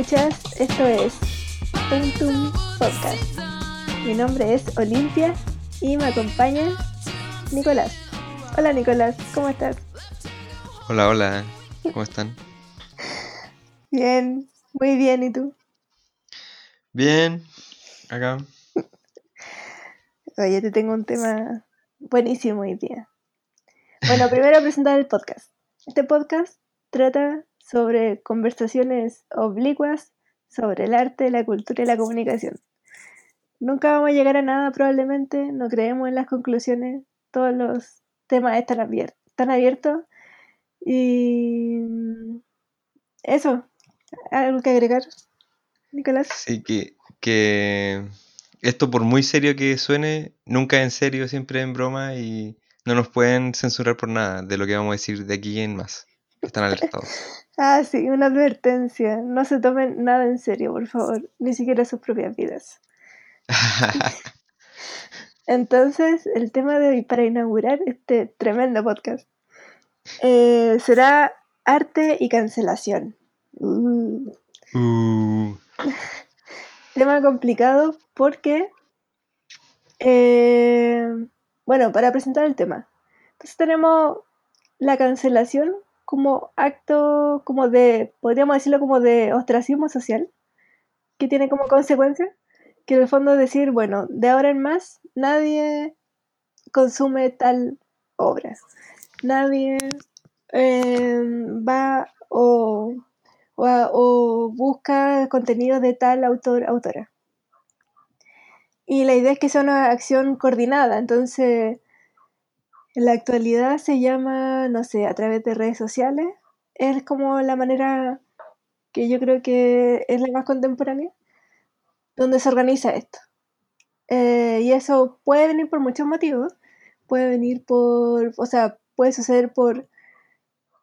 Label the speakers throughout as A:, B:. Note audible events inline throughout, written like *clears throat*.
A: escuchas, esto es Tum Tum Podcast. Mi nombre es Olimpia y me acompaña Nicolás. Hola Nicolás, ¿cómo estás?
B: Hola, hola, ¿cómo están? *laughs*
A: Bien, muy bien, ¿y tú?
B: Bien, acá. *laughs*
A: Oye, te tengo un tema buenísimo hoy día. Bueno, primero presentar el podcast. Este podcast trata sobre conversaciones oblicuas sobre el arte, la cultura y la comunicación. Nunca vamos a llegar a nada probablemente, no creemos en las conclusiones, todos los temas están, abiertos, están abiertos y eso, ¿algo que agregar, Nicolás?
B: Sí, que, que esto por muy serio que suene, nunca en serio, siempre en broma y no nos pueden censurar por nada de lo que vamos a decir de aquí en más. Están alertados. *laughs*
A: ah, sí, una advertencia. No se tomen nada en serio, por favor. Ni siquiera sus propias vidas. *laughs* Entonces, el tema de hoy para inaugurar este tremendo podcast eh, será arte y cancelación. Uh.
B: Uh, *laughs*
A: Tema complicado porque, eh, bueno, para presentar el tema, entonces tenemos la cancelación como acto, como de, podríamos decirlo como de ostracismo social, que tiene como consecuencia que en el fondo decir, bueno, de ahora en más nadie consume tal obra, nadie eh, va o, o, o busca contenido de tal autor, autora. Y la idea es que sea una acción coordinada, entonces en la actualidad se llama, no sé, a través de redes sociales. Es como la manera que yo creo que es la más contemporánea, donde se organiza esto. Eh, y eso puede venir por muchos motivos. Puede venir por, o sea, puede suceder por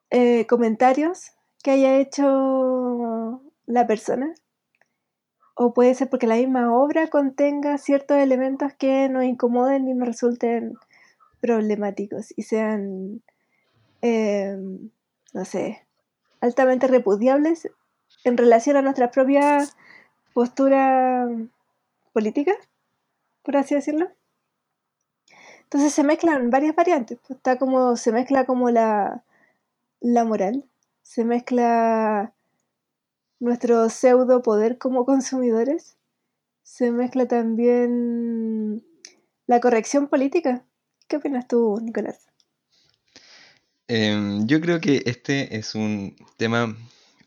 A: eh, comentarios que haya hecho la persona. O puede ser porque la misma obra contenga ciertos elementos que nos incomoden y nos resulten problemáticos y sean, eh, no sé, altamente repudiables en relación a nuestra propia postura política, por así decirlo. Entonces se mezclan varias variantes. Está como, se mezcla como la, la moral, se mezcla nuestro pseudo poder como consumidores, se mezcla también la corrección política. ¿Qué opinas tú, Nicolás?
B: em, yo creo que este es un tema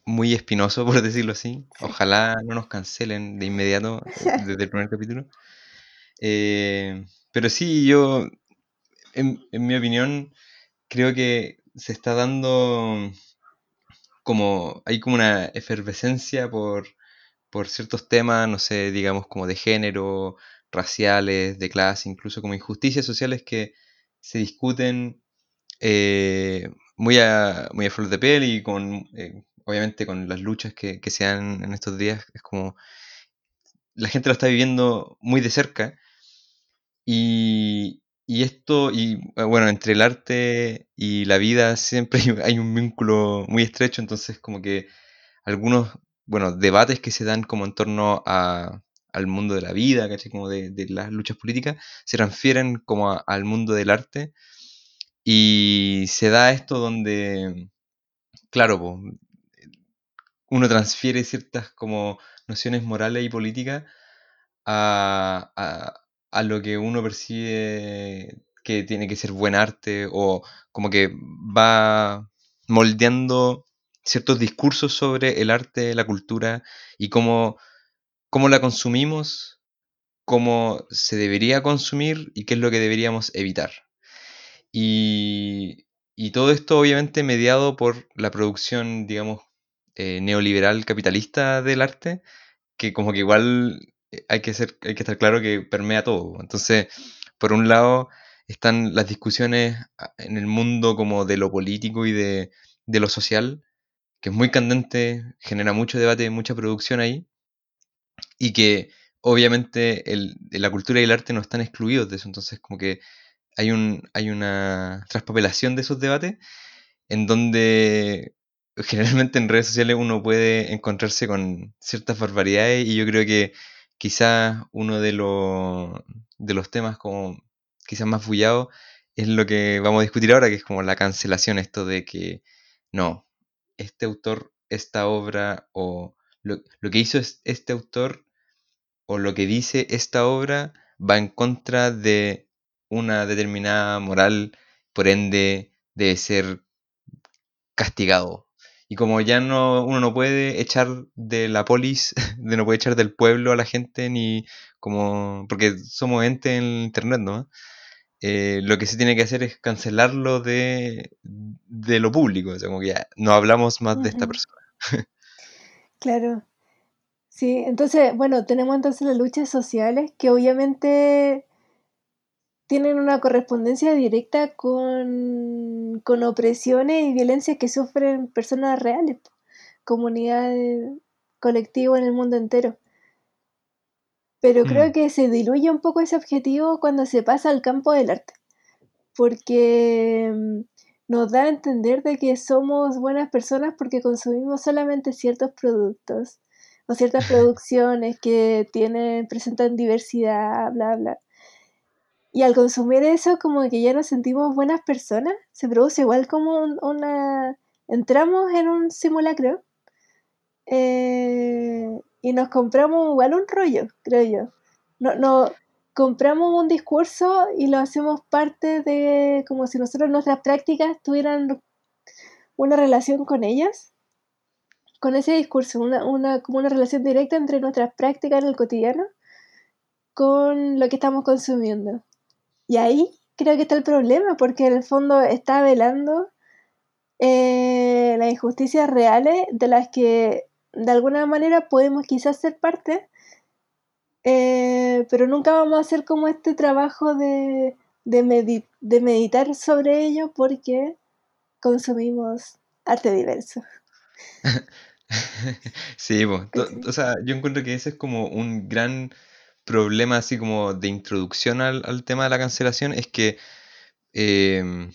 B: muy espinoso, *laughs* por decirlo así. Ojalá no nos cancelen de inmediato *laughs* desde el primer capítulo. Eh, pero sí, yo, en, en mi opinión, creo que se está dando como, hay como una efervescencia por, por ciertos temas, no sé, digamos como de género, raciales, de clase, incluso como injusticias sociales que se discuten eh, muy, a, muy a flor de piel y con, eh, obviamente con las luchas que, que se dan en estos días, es como la gente lo está viviendo muy de cerca y, y esto, y eh, bueno, entre el arte y la vida siempre *laughs* hay un vínculo muy estrecho, entonces como que algunos, bueno, debates que se dan como en torno a, al mundo de la vida, ¿cachai? Como de, de las luchas políticas, se transfieren como al mundo del arte y se da esto donde, claro, uno transfiere ciertas como nociones morales y políticas a, a- a lo que uno percibe que tiene que ser buen arte o como que va moldeando ciertos discursos sobre el arte, la cultura y cómo, cómo la consumimos, cómo se debería consumir y qué es lo que deberíamos evitar. Y, todo esto obviamente mediado por la producción, digamos, eh, neoliberal capitalista del arte, que como que igual eh, hay que ser, hay que estar claro que permea todo. Entonces, por un lado están las discusiones a- en el mundo como de lo político y de, de lo social, que es muy candente, genera mucho debate, mucha producción ahí, y que obviamente el, la cultura y el arte no están excluidos de eso. Entonces, como que hay un, hay una traspapelación de esos debates en donde generalmente en redes sociales uno puede encontrarse con ciertas barbaridades y yo creo que quizás uno de, los de los temas como quizás más bullados es lo que vamos a discutir ahora, que es como la cancelación, esto de que no, este autor, esta obra o lo, lo que hizo este autor o lo que dice esta obra va en contra de una determinada moral, por ende debe ser castigado. Y como ya no, uno no puede echar de la polis, *laughs* de no puede echar del pueblo a la gente, ni como. porque somos ente en internet, ¿no? Eh, lo que se tiene que hacer es cancelarlo de, de lo público. O sea, como que ya no hablamos más de esta persona. *laughs*
A: claro. Sí, entonces, bueno, tenemos entonces las luchas sociales que obviamente tienen una correspondencia directa con, con opresiones y violencias que sufren personas reales, comunidades, colectivos en el mundo entero. Pero creo mm. que se diluye un poco ese objetivo cuando se pasa al campo del arte, porque mm, nos da a entender de que somos buenas personas porque consumimos solamente ciertos productos o ciertas *laughs* producciones que tienen, presentan diversidad, bla, bla. Y al consumir eso, como que ya nos sentimos buenas personas, se produce igual como una... Entramos en un simulacro eh, y nos compramos igual un rollo, creo yo. No, no, compramos un discurso y lo hacemos parte de como si nosotros nuestras prácticas tuvieran una relación con ellas, con ese discurso, una, una, como una relación directa entre nuestras prácticas en el cotidiano con lo que estamos consumiendo. Y ahí creo que está el problema, porque en el fondo está velando eh, las injusticias reales de las que de alguna manera podemos quizás ser parte, eh, pero nunca vamos a hacer como este trabajo de, de, de meditar sobre ello porque consumimos arte diverso. *laughs*
B: sí, o sea, yo encuentro que ese es como un gran problema así como de introducción al, tema de la cancelación, es que em,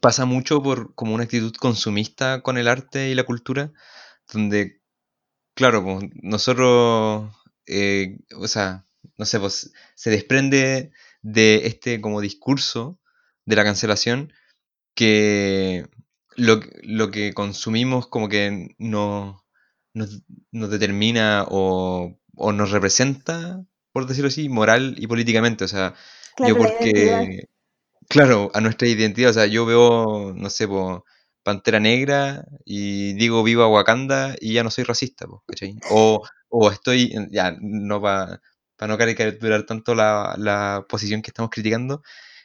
B: pasa mucho por como una actitud consumista con el arte y la cultura, donde Claro, pues nosotros, eh, o sea, no sé, pues se desprende de este como discurso de la cancelación que lo, lo que consumimos como que no, nos, determina o, o, nos representa, por decirlo así, moral y políticamente. O sea, yo porque, claro, a nuestra identidad, o sea, yo veo, no sé, pues Pantera Negra y digo viva Wakanda y ya no soy racista, ¿cachai? O, o estoy, ya, no para no caricaturar tanto la, posición que estamos criticando,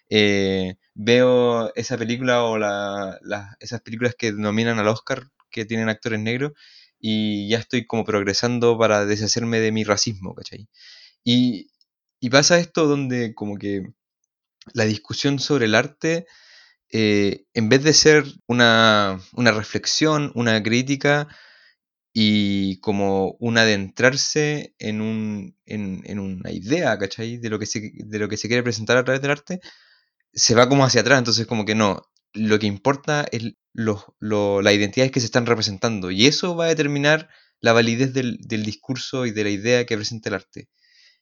B: eh, veo esa película o la, esas películas que nominan al Oscar que tienen actores negros y ya estoy como progresando para deshacerme de mi racismo, ¿cachai? Y, y pasa esto donde como que la discusión sobre el arte eh, en vez de ser una, reflexión, una crítica y como un adentrarse en, un, en, una idea, ¿cachai? De lo, que se, de lo que se quiere presentar a través del arte, se va como hacia atrás, entonces como que no, lo que importa es lo, las identidades que se están representando y eso va a determinar la validez del, discurso y de la idea que presenta el arte.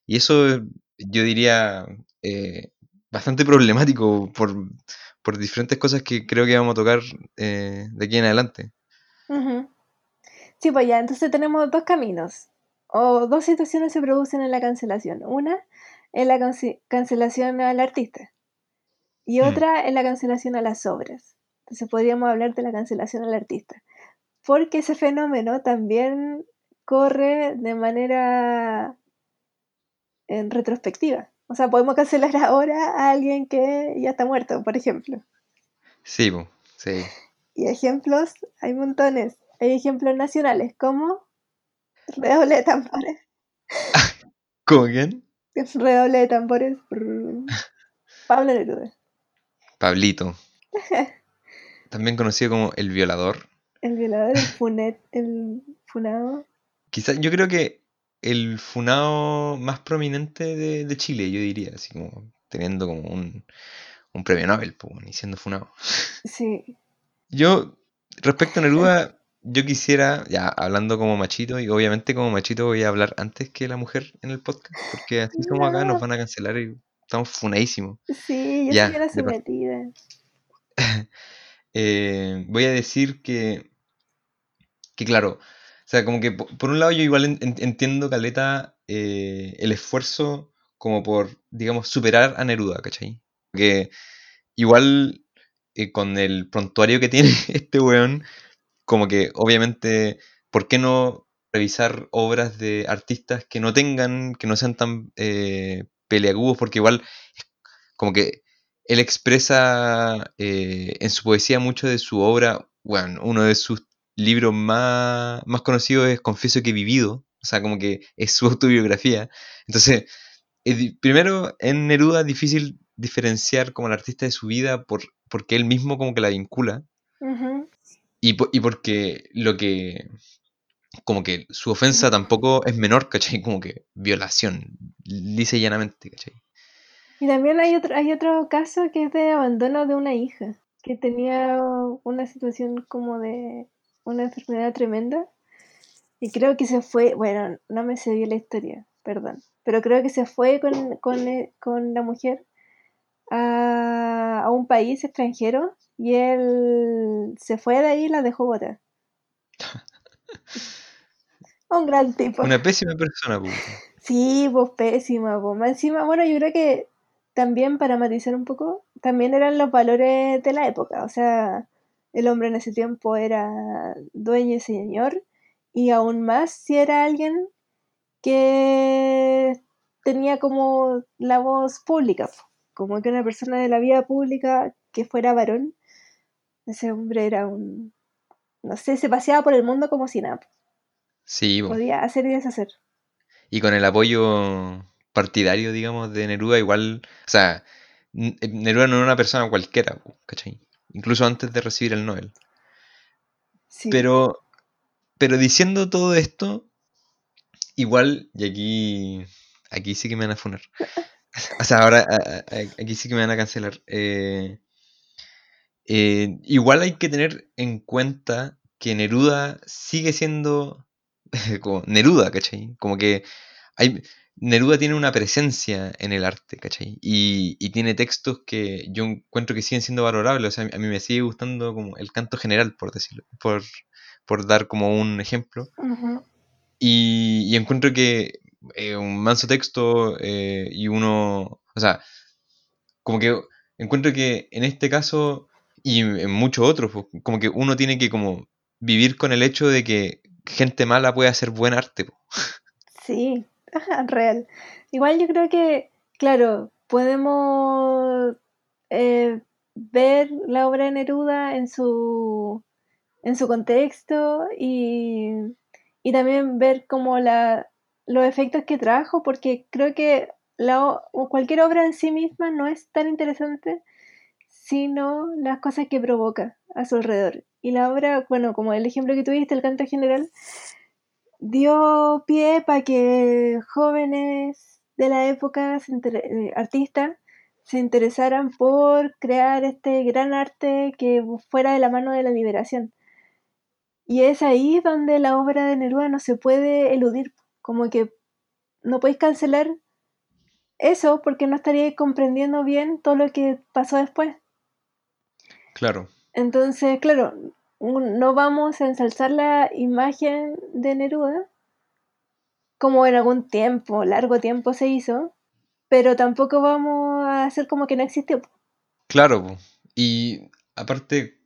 B: Y eso yo diría eh, bastante problemático por, por diferentes cosas que creo que vamos a tocar eh, de aquí en adelante.
A: Sí, pues ya, entonces tenemos dos caminos, o dos situaciones se producen en la cancelación. Una es la cancelación al artista y mm. otra es la cancelación a las obras. Entonces podríamos hablar de la cancelación al artista, porque ese fenómeno también corre de manera en retrospectiva. O sea, podemos cancelar *laughs* ahora a alguien que ya está muerto, por ejemplo.
B: Sí, sí.
A: Y ejemplos, hay montones. Hay ejemplos nacionales, como redoble de tambores. *laughs*
B: ¿Cómo quién?
A: Redoble de tambores. Pablo Neruda.
B: Pablito. *laughs* También conocido como el violador.
A: El violador, el funet, el funado.
B: Quizás, yo creo que el funado más prominente de, Chile, yo diría, así como teniendo como un, premio Nobel, pues, y siendo funado.
A: Sí.
B: Yo, respecto a Neruda, yo quisiera, ya hablando como machito, y obviamente como machito voy a hablar antes que la mujer en el podcast, porque así *laughs* somos acá, nos
A: No.
B: van a cancelar y estamos funadísimos.
A: Sí, yo
B: Ya,
A: soy
B: par-
A: sometida. *laughs*
B: Eh, voy a decir que, que claro, o sea, como que po- por, un lado yo igual en- en- entiendo, Caleta, eh, el esfuerzo como por, digamos, superar a Neruda, ¿cachai? Porque igual eh, con el prontuario que *laughs* tiene este weón, como que obviamente, ¿por qué no revisar obras de artistas que no tengan, que no sean tan eh, peleagudos? Porque igual como que él expresa eh, en su poesía mucho de su obra, bueno, uno de sus libros más, más conocidos es Confieso que he vivido, o sea, como que es su *laughs* autobiografía. Entonces, primero en Neruda es difícil diferenciar como el artista de su vida por, porque él mismo como que la vincula
A: Ujú.
B: Y, y porque lo que como que su ofensa tampoco es menor, ¿cachai? *laughs* Como que violación, lisa y llanamente, ¿cachai?
A: Y también hay otro, hay otro caso que es de abandono de una hija, que tenía una situación como de una enfermedad tremenda. Y creo que se fue, bueno, no me sé bien la historia, perdón, pero creo que se fue con, con, eh, con la mujer a, a un país extranjero y él se fue de ahí y la dejó botar. *laughs* Un gran tipo.
B: Una pésima persona, pues.
A: Sí, pues pésima, pues. Más encima, bueno, yo creo que también para matizar un poco, también eran los valores de la época. O sea, el hombre en ese tiempo era dueño y señor, y aún más si era alguien que tenía como la voz pública, po. Como que una persona de la vida pública que fuera varón. Ese hombre era un, no sé, se paseaba por el mundo como si nada.
B: Sí, po.
A: Podía hacer y deshacer.
B: Y con el apoyo partidario, digamos, de Neruda, igual, o sea, N- Neruda no era una persona cualquiera, ¿cachai? Incluso antes de recibir el Nobel.
A: Sí.
B: Pero, pero diciendo todo esto, igual, y aquí, aquí sí que me van a funar. *laughs* O sea, ahora a- a- a- aquí sí que me van a cancelar. Eh, eh, igual hay que tener en cuenta que Neruda sigue siendo *laughs* como Neruda, ¿cachai? Como que hay, Neruda tiene una presencia en el arte, ¿cachai? Y, y tiene textos que yo encuentro que siguen siendo valorables. O sea, a mí me sigue gustando como el canto general, por decirlo, por, por dar como un ejemplo. Y encuentro que eh, un manso texto eh, y uno, o sea, como que encuentro que en este caso y en muchos otros, pues, como que uno tiene que como vivir con el hecho de que gente mala puede hacer buen arte. po.
A: Sí, real. Igual yo creo que, claro, podemos eh, ver la obra de Neruda en su, en su contexto y, y también ver como la, los efectos que trajo, porque creo que la, cualquier obra en sí misma no es tan interesante, sino las cosas que provoca a su alrededor. Y la obra, bueno, como el ejemplo que tuviste, el canto general, dio pie para que jóvenes de la época, eh, artistas, se interesaran por crear este gran arte que fuera de la mano de la liberación. Y es ahí donde la obra de Neruda no se puede eludir, como que no podéis cancelar eso porque no estaríais comprendiendo bien todo lo que pasó después.
B: Claro,
A: Entonces, claro, no vamos a ensalzar la imagen de Neruda, como en algún tiempo, largo tiempo se hizo, pero tampoco vamos a hacer como que no existió.
B: claro. Y aparte,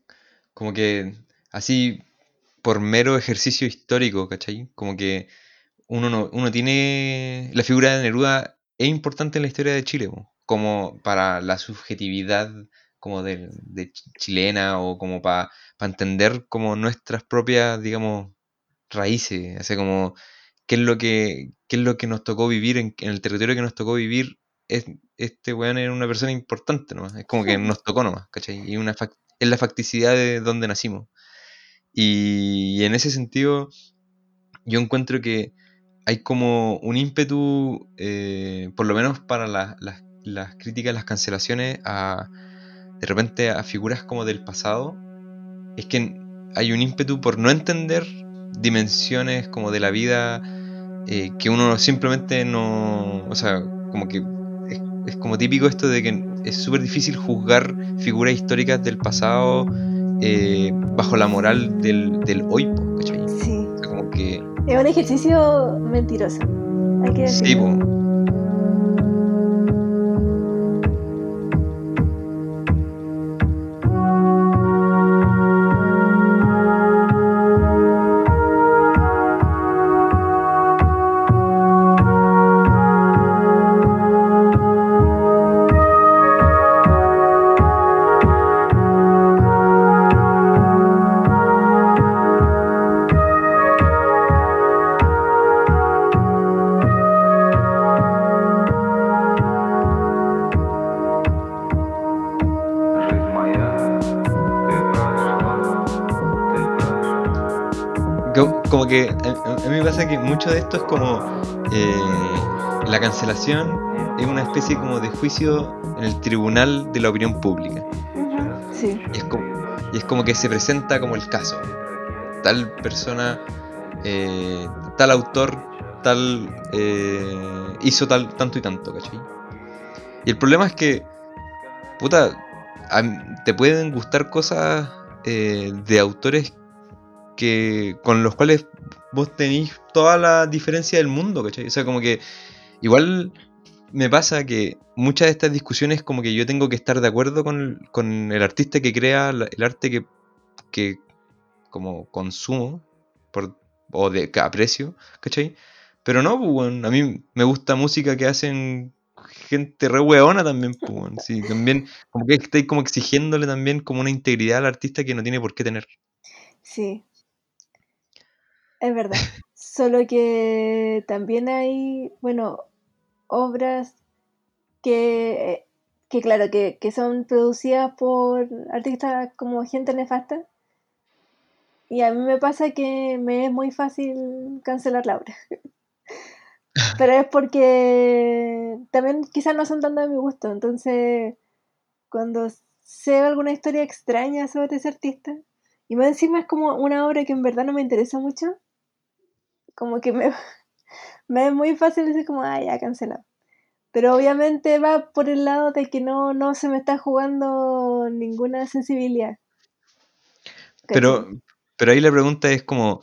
B: como que así por mero ejercicio histórico, ¿cachai? Como que uno, no, uno tiene... La figura de Neruda es importante en la historia de Chile, como para la subjetividad como de, de ch- chilena o como para entender como nuestras propias, digamos, raíces, o sea, como qué es lo que, qué es lo que nos tocó vivir en, en el territorio que nos tocó vivir. Es, este weón era una persona importante nomás, es como que *laughs* nos tocó nomás, ¿cachai? Y una es la facticidad de donde nacimos. Y, en ese sentido, yo encuentro que hay como un ímpetu, eh, por lo menos para la- las- críticas, las cancelaciones, de repente a figuras como del pasado. Es que hay un ímpetu por no entender dimensiones como de la vida eh, que uno simplemente no, o sea, como que es, como típico esto de que es súper difícil juzgar figuras históricas del pasado eh, bajo la moral del, del hoy, ¿cachai?
A: Es un ejercicio mentiroso. Hay que
B: Sí, pasa que mucho de esto es como eh, la cancelación es una especie como de juicio en el tribunal de la opinión pública.
A: Sí.
B: Y es como, y es como que se presenta como el caso. Tal persona, eh, tal autor, tal eh, hizo tal, tanto y tanto, ¿cachai? Y el problema es que, puta, te pueden gustar cosas eh, de autores que con los cuales vos tenéis toda la diferencia del mundo, ¿cachai? O sea, como que igual me pasa que muchas de estas discusiones como que yo tengo que estar de acuerdo con el, con el artista que crea el arte que, que como consumo por, o de que aprecio, ¿cachai? Pero no, pues, weón, a mí me gusta música que hacen gente re weona también, pues. Sí, también como que estáis como exigiéndole también como una integridad al artista que no tiene por qué tener.
A: Sí, es verdad. Solo que también hay, bueno, obras que, que claro, que, que son producidas por artistas como gente nefasta. Y a mí me pasa que me es muy fácil cancelar la obra. *laughs* Pero es porque también quizás no son tanto de mi gusto. Entonces, cuando sé alguna historia extraña sobre ese artista, y más encima es como una obra que en verdad no me interesa mucho, como que me, *laughs* me es muy fácil decir como, ah, ya, cancelado. Pero obviamente va por el lado de que no, no se me está jugando ninguna sensibilidad.
B: Pero,
A: ¿cachai?
B: pero ahí la pregunta es como,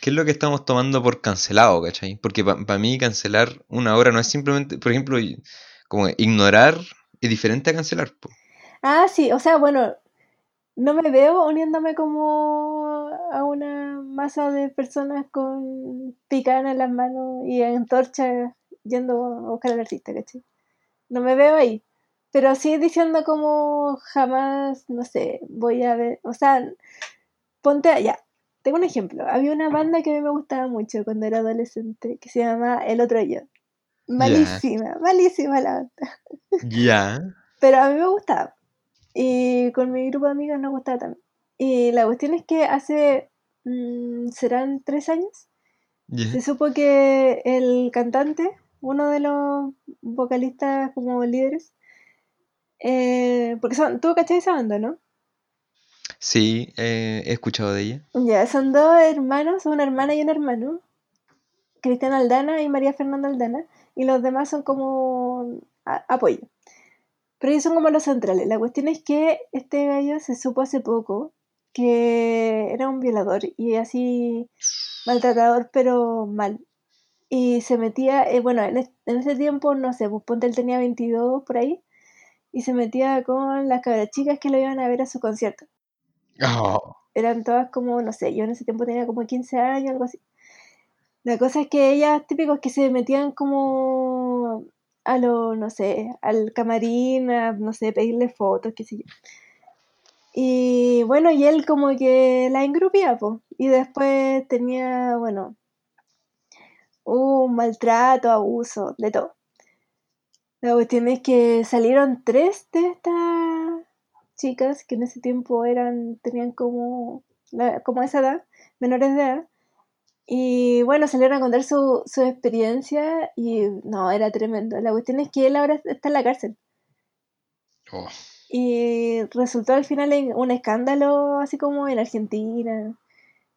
B: ¿qué es lo que estamos tomando por cancelado, cachai? Porque para mí cancelar una obra no es simplemente, por ejemplo, como ignorar es diferente a cancelar. po.
A: Ah, sí, o sea, bueno, no me veo uniéndome como a una masa de personas con picana en las manos y antorchas yendo a buscar al artista, ¿cachai? No me veo ahí. Pero sí diciendo como jamás, no sé, voy a ver, o sea, ponte allá. Tengo un ejemplo. Había una banda que a mí me gustaba mucho cuando era adolescente, que se llama El Otro Yo. Malísima, malísima la banda.
B: Ya.
A: Pero a mí me gustaba. Y con mi grupo de amigos nos gustaba también. Y la cuestión es que hace, mm, serán tres años, se supo que el cantante, uno de los vocalistas como líderes, eh, porque son, tú cachai esa banda, ¿no?
B: Sí, eh, he escuchado de ella.
A: Ya, son dos hermanos, una hermana y un hermano, Cristian Aldana y María Fernanda Aldana, y los demás son como apoyo. Pero ellos son como los centrales. La cuestión es que este gallo se supo hace poco que era un violador y así maltratador, pero mal. Y se metía, eh, bueno, en, es- en ese tiempo, no sé, pues ponte él tenía 22 por ahí, y se metía con las cabras chicas que lo iban a ver a su concierto.
B: Oh,
A: Eran todas como, no sé, yo en ese tiempo tenía como 15 años, algo así. La cosa es que ellas típicos que se metían como a lo, no sé, al camarín, a, no sé, pedirle fotos, qué sé yo. Y bueno, y él como que la engrupía, pues. Y después tenía, bueno, un maltrato, abuso, de todo. La cuestión es que salieron tres de estas chicas que en ese tiempo eran, tenían como, como esa edad, menores de edad. Y bueno, salieron a contar su, su experiencia y no, era tremendo. La cuestión es que él ahora está en la cárcel.
B: oh.
A: Y resultó al final en un escándalo, así como en Argentina.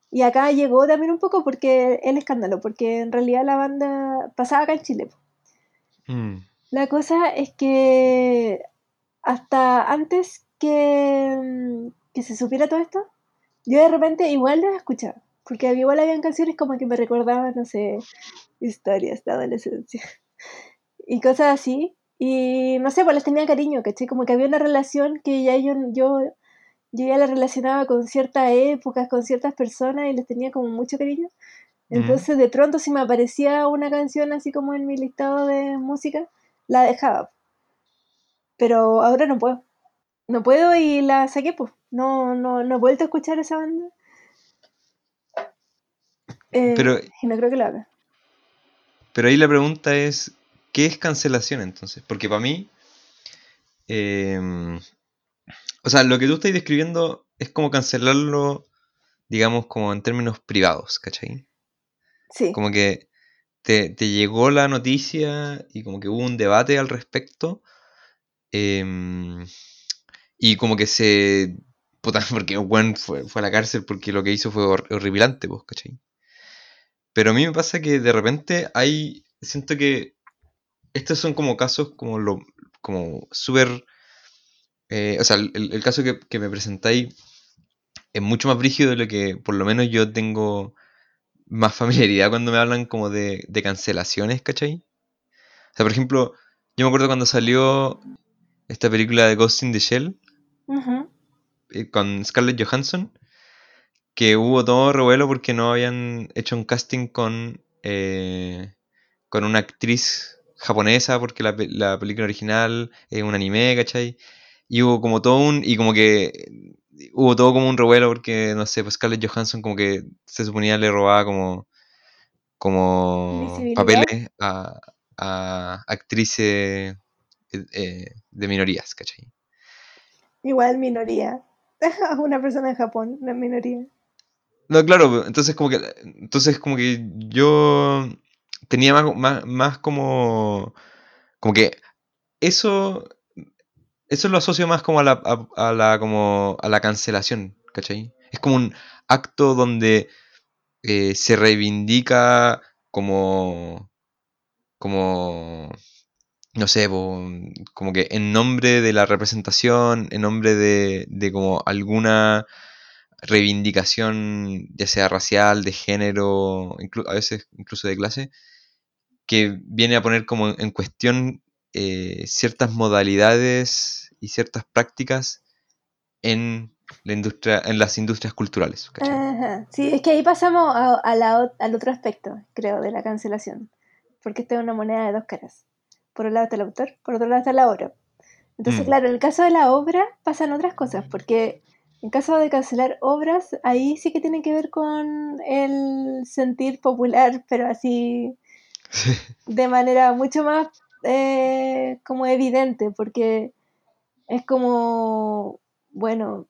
A: Y acá llegó también un poco porque el escándalo, porque en realidad la banda pasaba acá en Chile.
B: Mm.
A: La cosa es que hasta antes que, que se supiera todo esto, yo de repente igual las escuchaba. Porque igual habían canciones como que me recordaban, no sé, historias de adolescencia. *laughs* Y cosas así. Y no sé, pues les tenía cariño, ¿cachai? Como que había una relación que ya yo, yo, yo ya la relacionaba con ciertas épocas, con ciertas personas y les tenía como mucho cariño. Entonces de pronto si me aparecía una canción así como en mi listado de música, la dejaba. Pero ahora no puedo. No puedo y la saqué, pues. No, no, no he vuelto a escuchar esa banda. Eh,
B: Pero,
A: y no creo que lo haga.
B: pero ahí la pregunta es, ¿qué es cancelación entonces? Porque para mí, em, o sea, lo que tú estás describiendo es como cancelarlo, digamos, como en términos privados, ¿cachai?
A: Sí.
B: Como que te, te llegó la noticia y como que hubo un debate al respecto. em, y como que se... Puta, *laughs* porque Juan fue, fue a la cárcel porque lo que hizo fue hor- horripilante, pues, ¿cachai? Pero a mí me pasa que de repente hay... Siento que estos son como casos como lo como súper... eh, o sea, el, el caso que, que me presentáis es mucho más brígido de lo que por lo menos yo tengo más *laughs* familiaridad cuando me hablan como de, de cancelaciones, ¿cachai? O sea, por ejemplo, yo me acuerdo cuando salió esta película de Ghost in the Shell eh, con Scarlett Johansson, que hubo todo revuelo porque no habían hecho un casting con, eh, con una actriz japonesa, porque la, la película original es un anime, ¿cachai? Y hubo como todo un. Y como que. Hubo todo como un revuelo porque, no sé, pues Scarlett Johansson como que se suponía le robaba como. como papeles a, a actrices eh, eh, de minorías, ¿cachai?
A: Igual minoría. *laughs* Una persona en Japón, una minoría.
B: No, claro, entonces como que entonces como que yo tenía más, más, más como como que eso eso lo asocio más como a la a, la como a la cancelación, ¿cachai? Es como un acto donde eh, se reivindica como como no sé, como que en nombre de la representación, en nombre de, de como alguna reivindicación, ya sea racial, de género, a veces incluso de clase, que viene a poner como en cuestión eh, ciertas modalidades y ciertas prácticas en la industria, en las industrias culturales.
A: Sí, es que ahí pasamos a, a la ot- al otro aspecto, creo, de la cancelación. Porque esta es una moneda de dos caras. Por un lado está el autor, por otro lado está la obra. Entonces,
B: Mm,
A: claro, en el caso de la obra pasan otras cosas, porque en caso de cancelar obras, ahí sí que tiene que ver con el sentir popular, pero así de manera mucho más eh, como evidente, porque es como, bueno,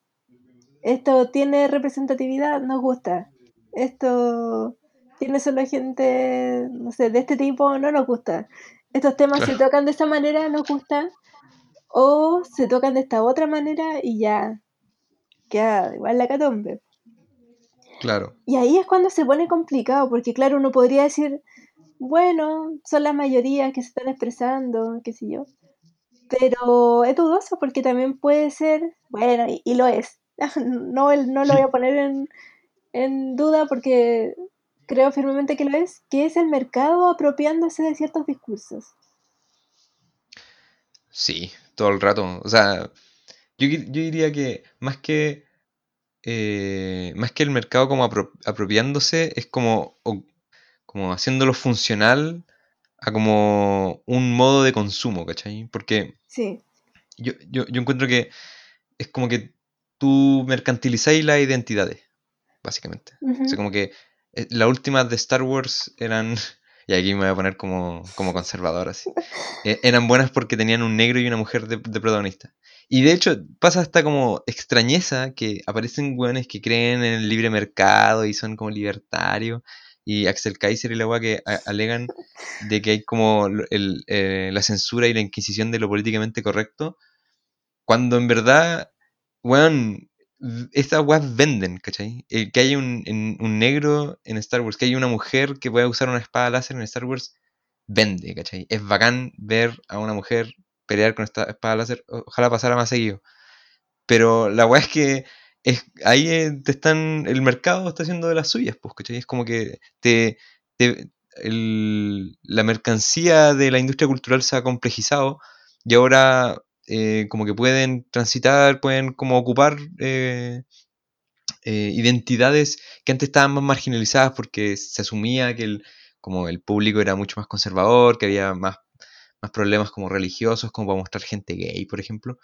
A: esto tiene representatividad, nos gusta. Esto tiene solo gente, no sé, de este tipo, no nos gusta. Estos temas se tocan de esta manera, nos gusta, o se tocan de esta otra manera y ya queda igual la catombe.
B: claro.
A: Y ahí es cuando se pone complicado, porque claro, uno podría decir, bueno, son las mayorías que se están expresando, qué sé yo. Pero es dudoso porque también puede ser, bueno, y, y lo es. *laughs* No, no lo voy a poner en, en duda porque creo firmemente que lo es, que es el mercado apropiándose de ciertos discursos.
B: Sí, todo el rato. O sea, yo, yo diría que más que eh, más que el mercado como apro- apropiándose, es como, o- como haciéndolo funcional a como un modo de consumo, ¿cachai? Porque
A: Sí.
B: yo, yo, yo encuentro que es como que tú mercantilizáis las identidades, básicamente. O sea, como que eh, las últimas de Star Wars eran, *laughs* y aquí me voy a poner como, como conservador así, eh, eran buenas porque tenían un negro y una mujer de, protagonista. Y de hecho pasa hasta como extrañeza que aparecen weones que creen en el libre mercado y son como libertarios. Y Axel Kaiser y la weá que alegan de que hay como eh, la censura y la inquisición de lo políticamente correcto. cuando en verdad, weón, estas weas venden, ¿cachai? El que haya un, un, negro en Star Wars, que haya una mujer que pueda usar una espada láser en Star Wars, vende, ¿cachai? Es bacán ver a una mujer pelear con esta espada láser, ojalá pasara más seguido. Pero la wea es que es, ahí eh, te están, el mercado está haciendo de las suyas, pues, ¿cachai? Es como que te, la mercancía de la industria cultural se ha complejizado y ahora eh, como que pueden transitar, pueden como ocupar eh, identidades que antes estaban más marginalizadas porque se asumía que el, como el público era mucho más conservador, que había más, más problemas como religiosos, como para mostrar gente gay, por ejemplo.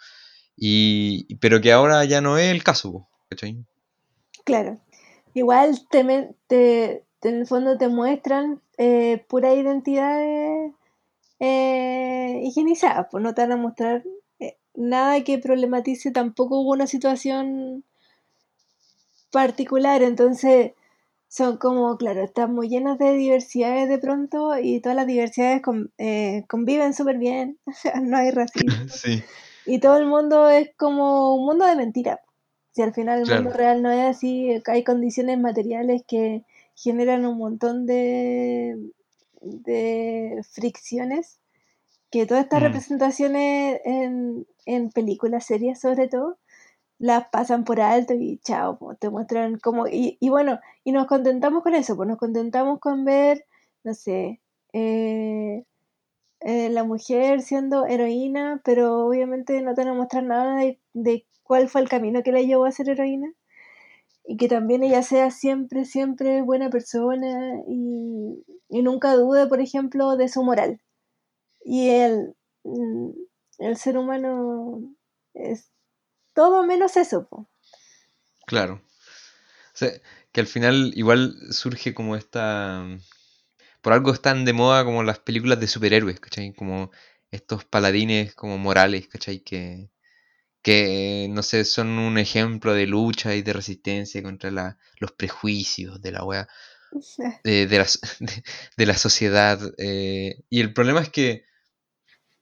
B: Y, pero que ahora ya no es el caso, ¿cachai?
A: Claro. Igual te, en el fondo te muestran eh, pura identidad eh, pues no te van a mostrar eh, nada que problematice, tampoco hubo una situación particular, entonces son como, claro, están muy llenas de diversidades de pronto y todas las diversidades eh, conviven súper bien, *laughs* no hay racismo. *laughs* Sí. Y todo el mundo es como un mundo de mentira. Si al final el mundo real no es así, hay condiciones materiales que generan un montón de, de fricciones, que todas estas mm. representaciones en, en películas, series sobre todo, las pasan por alto y chao, te muestran como, y, y, bueno, y nos contentamos con eso, pues nos contentamos con ver, no sé, eh, eh, la mujer siendo heroína, pero obviamente no te van a mostrar nada de, cuál fue el camino que la llevó a ser heroína. Y que también ella sea siempre, siempre buena persona y, nunca dude, por ejemplo, de su moral. Y el, mm, el ser humano es todo menos eso.
B: Claro. O sea, que al final igual surge como esta por algo están de moda como las películas de superhéroes, ¿cachai? Como estos paladines como morales, ¿cachai? Que, que no sé, son un ejemplo de lucha y de resistencia contra los prejuicios de la wea, *laughs* *laughs* de, de, la, sociedad. Eh, y el problema es que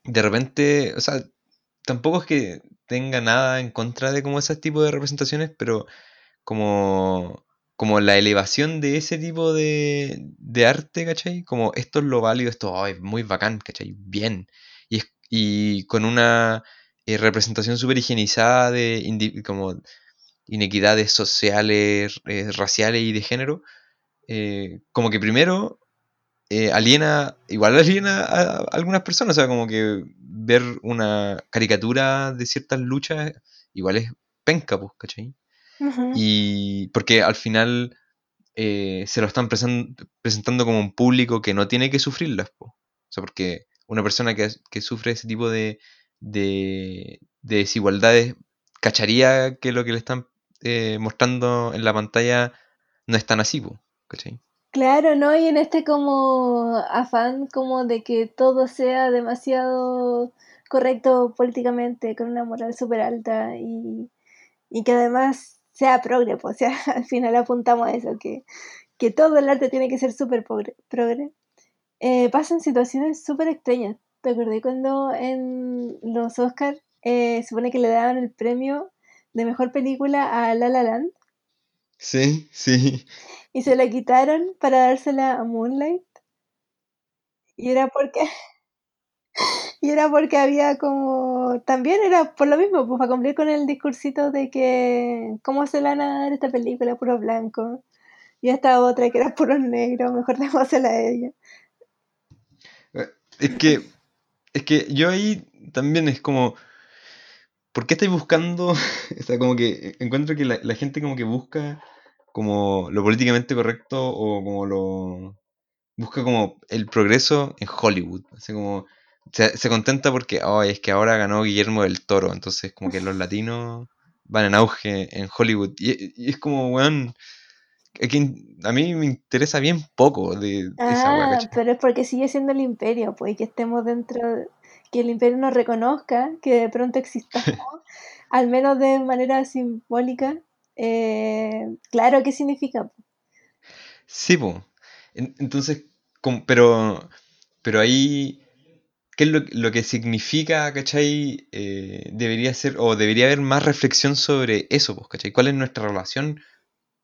B: de repente, o sea, tampoco es que tenga nada en contra de como ese tipo de representaciones, pero como como la elevación de ese tipo de, arte, ¿cachai? Como esto es lo válido, esto es muy bacán, ¿cachai? Bien. Y, y con una eh, representación súper higienizada de como inequidades sociales, eh, raciales y de género, eh, como que primero aliena, igual aliena a, algunas personas, o sea, como que ver una caricatura de ciertas luchas, igual es penca, pues, ¿cachai? Y porque al final eh, se lo están presentando como un público que no tiene que sufrirlas. O sea, porque una persona que, sufre ese tipo de, de, desigualdades cacharía que lo que le están eh, mostrando en la pantalla no es tan así, ¿cachai?
A: Claro, ¿no? Y en este como afán como de que todo sea demasiado correcto políticamente, con una moral súper alta y, y que además sea progre, pues, *laughs* o sea, al final apuntamos a eso, que, que todo el arte tiene que ser súper progre. Eh, pasan situaciones súper extrañas. ¿Te acordé cuando en los Oscars eh, supone que le daban el premio de mejor película a La La Land?
B: Sí, sí.
A: Y se la quitaron para dársela a Moonlight. Y era porque *laughs* y era porque había como, también era por lo mismo, pues para cumplir con el discursito de que, ¿cómo se la van a dar esta película puro blanco? Y esta otra que era puro negro, mejor *laughs* démosela a ella.
B: Es que, es que yo ahí también es como, ¿por qué estáis buscando? *laughs* o sea, como que encuentro que la gente como que busca como lo políticamente correcto o como lo busca como el progreso en Hollywood. Así como se, contenta porque es que ahora ganó Guillermo del Toro, entonces como que los latinos van en auge en Hollywood. Y, es como, weón, a mí me interesa bien poco de, esa
A: weá. Ah, pero es porque sigue siendo el imperio, pues, que estemos dentro, que el imperio nos reconozca, que de pronto existamos, *laughs* al menos de manera simbólica. Eh, claro, ¿qué significa?
B: Sí, pues. Entonces, pero, pero ahí qué es lo, lo que significa, ¿cachai? Eh, debería ser, o debería haber más reflexión sobre eso, pues, ¿cachai? ¿Cuál es nuestra relación?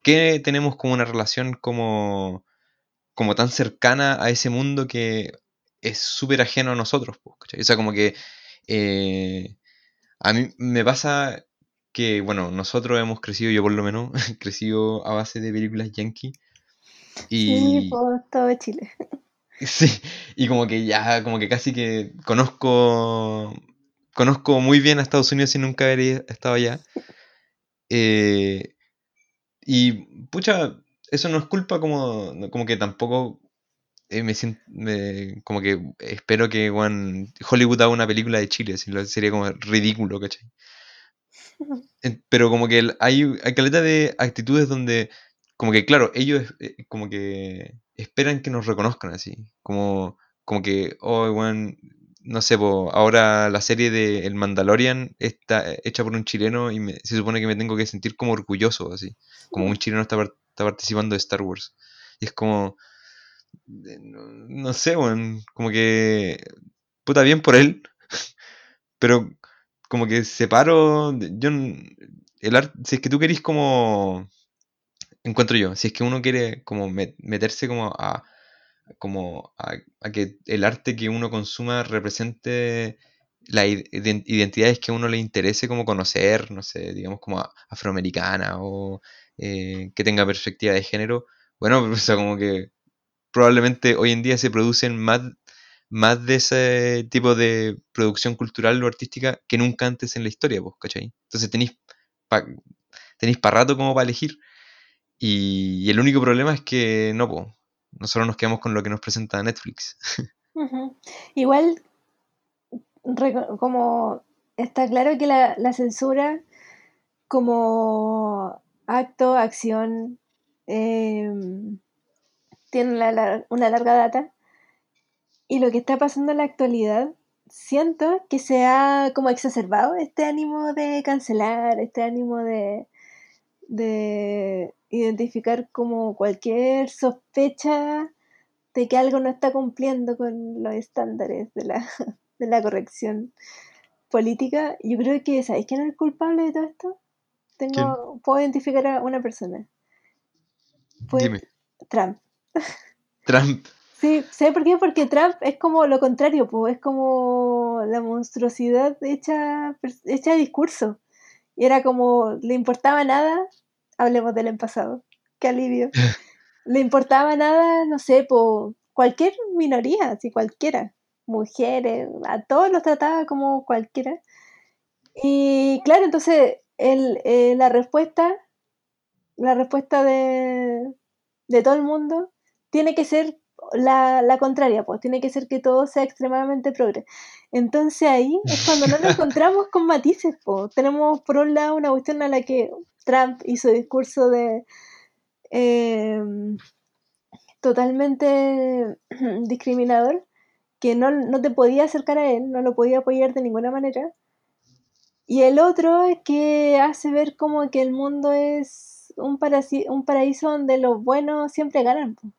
B: ¿Qué tenemos como una relación como, como tan cercana a ese mundo que es súper ajeno a nosotros, pues, ¿cachai? O sea, como que eh, a mí me pasa que, bueno, nosotros hemos crecido, yo por lo menos, *laughs* crecido a base de películas yankee.
A: Sí,
B: Y,
A: pues todo Chile. *laughs* *laughs*
B: Sí, y como que ya, como que casi que conozco, conozco muy bien a Estados Unidos sin nunca haber estado allá. Eh, y pucha, eso no es culpa como, como que tampoco eh, me siento, como que espero que weón, Hollywood haga una película de Chile, si lo- sería como ridículo, ¿cachai? Pero como que hay, hay caleta de actitudes donde, como que claro, ellos eh, como que esperan que nos reconozcan así. Como, como que, oh, weón, no sé, po, ahora la serie de El Mandalorian está eh, hecha por un chileno y me- se supone que me tengo que sentir como orgulloso, así. Como un chileno está, está participando de Star Wars. Y es como, no, no sé, weón, como que, puta bien por él, *laughs* pero como que separo, yo, el arte, si es que tú querís como, encuentro yo, si es que uno quiere como met- meterse como a, como a, a que el arte que uno consuma represente las identidades que a uno le interese como conocer, no sé, digamos como afroamericana o eh, que tenga perspectiva de género, bueno, *laughs* o sea, como que probablemente hoy en día se producen más, más de ese tipo de producción cultural o artística que nunca antes en la historia, pues, ¿cachai? Entonces tenéis pa, para rato como para elegir. Y, el único problema es que no, nosotros nos quedamos con lo que nos presenta Netflix. *laughs*
A: Igual, como está claro que la, censura como acto, acción, em, tiene una, una larga data. Y lo que está pasando en la actualidad, siento que se ha como exacerbado este ánimo de cancelar, este ánimo de, de identificar como cualquier sospecha de que algo no está cumpliendo con los estándares de la, *laughs* de la corrección política. Yo creo que, ¿sabéis quién es el culpable de todo esto?
B: ¿Quién?
A: Tengo, puedo identificar a una persona. Fue
B: Dime.
A: Trump.
B: Trump.
A: Sí, ¿sabes por qué? Porque Trump es como lo contrario, pues es como la monstruosidad hecha, hecha discurso. Y era como, le importaba nada, hablemos del en pasado, qué alivio. *laughs* Le importaba nada, no sé, por cualquier minoría, así cualquiera, mujeres, a todos los trataba como cualquiera. Y claro, entonces el, eh, la respuesta, la respuesta de, de todo el mundo tiene que ser la, la contraria, pues tiene que ser que todo sea extremadamente progre. Entonces ahí es cuando no nos *laughs* encontramos con matices, pues. Tenemos por un lado una cuestión a la que Trump hizo discurso de eh, totalmente *clears throat* discriminador, que no, no te podía acercar a él, no lo podía apoyar de ninguna manera. Y el otro es que hace ver como que el mundo es un, un paraíso donde los buenos siempre ganan. po.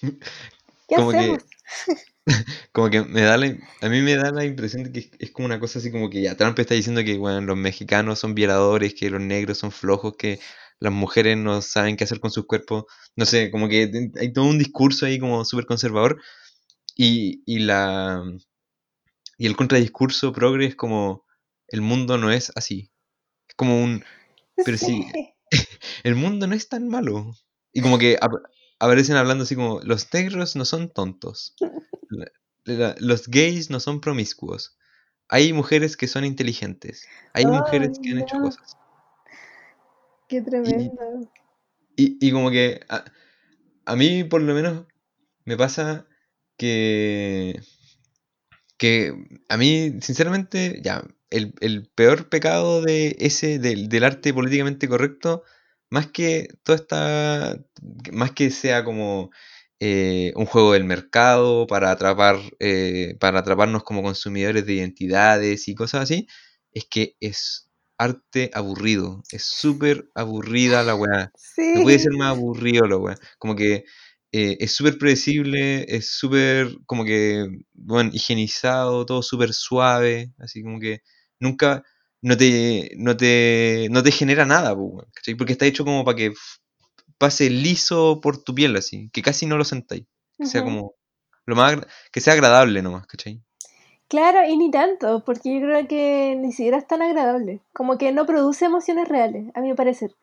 A: ¿Qué *laughs*
B: Como que,
A: hacemos? *laughs*
B: como que me da la, a mí me da la impresión de que es, es como una cosa así como que ya Trump está diciendo que bueno, los mexicanos son violadores, que los negros son flojos, que las mujeres no saben qué hacer con sus cuerpos. No sé, como que hay todo un discurso ahí como súper conservador y, y la y el contradiscurso progre es como el mundo no es así. Es como un pero
A: Sí. *laughs*
B: el mundo no es tan malo. Y como que aparecen hablando así como, los negros no son tontos. *laughs* La- la- los gays no son promiscuos. Hay mujeres que son inteligentes. Hay
A: Ay,
B: mujeres que han hecho cosas.
A: qué
B: Y,
A: tremendo.
B: y, y como que a, a mí por lo menos me pasa que, que a mí sinceramente ya el, el peor pecado de ese del, del arte políticamente correcto más que todo está más que sea como eh, un juego del mercado para atrapar eh, para atraparnos como consumidores de identidades y cosas así es que es arte aburrido es súper aburrida la weá. *laughs* No puede
A: Sí,
B: ser más aburrido la weá. Como que eh, es súper predecible, es súper como que, bueno, higienizado, todo súper suave, así como que nunca, no te, no te, no te genera nada, ¿cachai? Porque está hecho como para que pase liso por tu piel, así, que casi no lo sentáis, que sea como, lo más, que sea agradable nomás, ¿cachai?
A: Claro, y ni tanto, porque yo creo que ni siquiera es tan agradable. Como que no produce emociones reales, a mi parecer.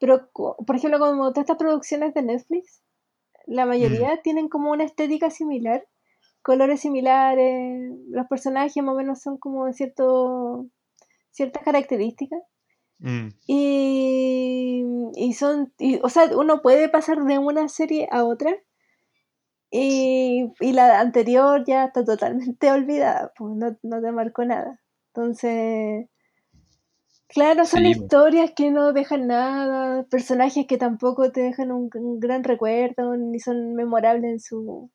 A: Pero, por ejemplo, como todas estas producciones de Netflix, la mayoría mm. tienen como una estética similar, colores similares, los personajes más o menos son como cierto, ciertas características. Mm. Y, y, son, o sea, uno puede pasar de una serie a otra y, y la anterior ya está totalmente *laughs* olvidada, pues no, no te marcó nada. Entonces, Claro, son historias que no dejan nada, personajes que tampoco te dejan un, gran recuerdo, ni son memorables en su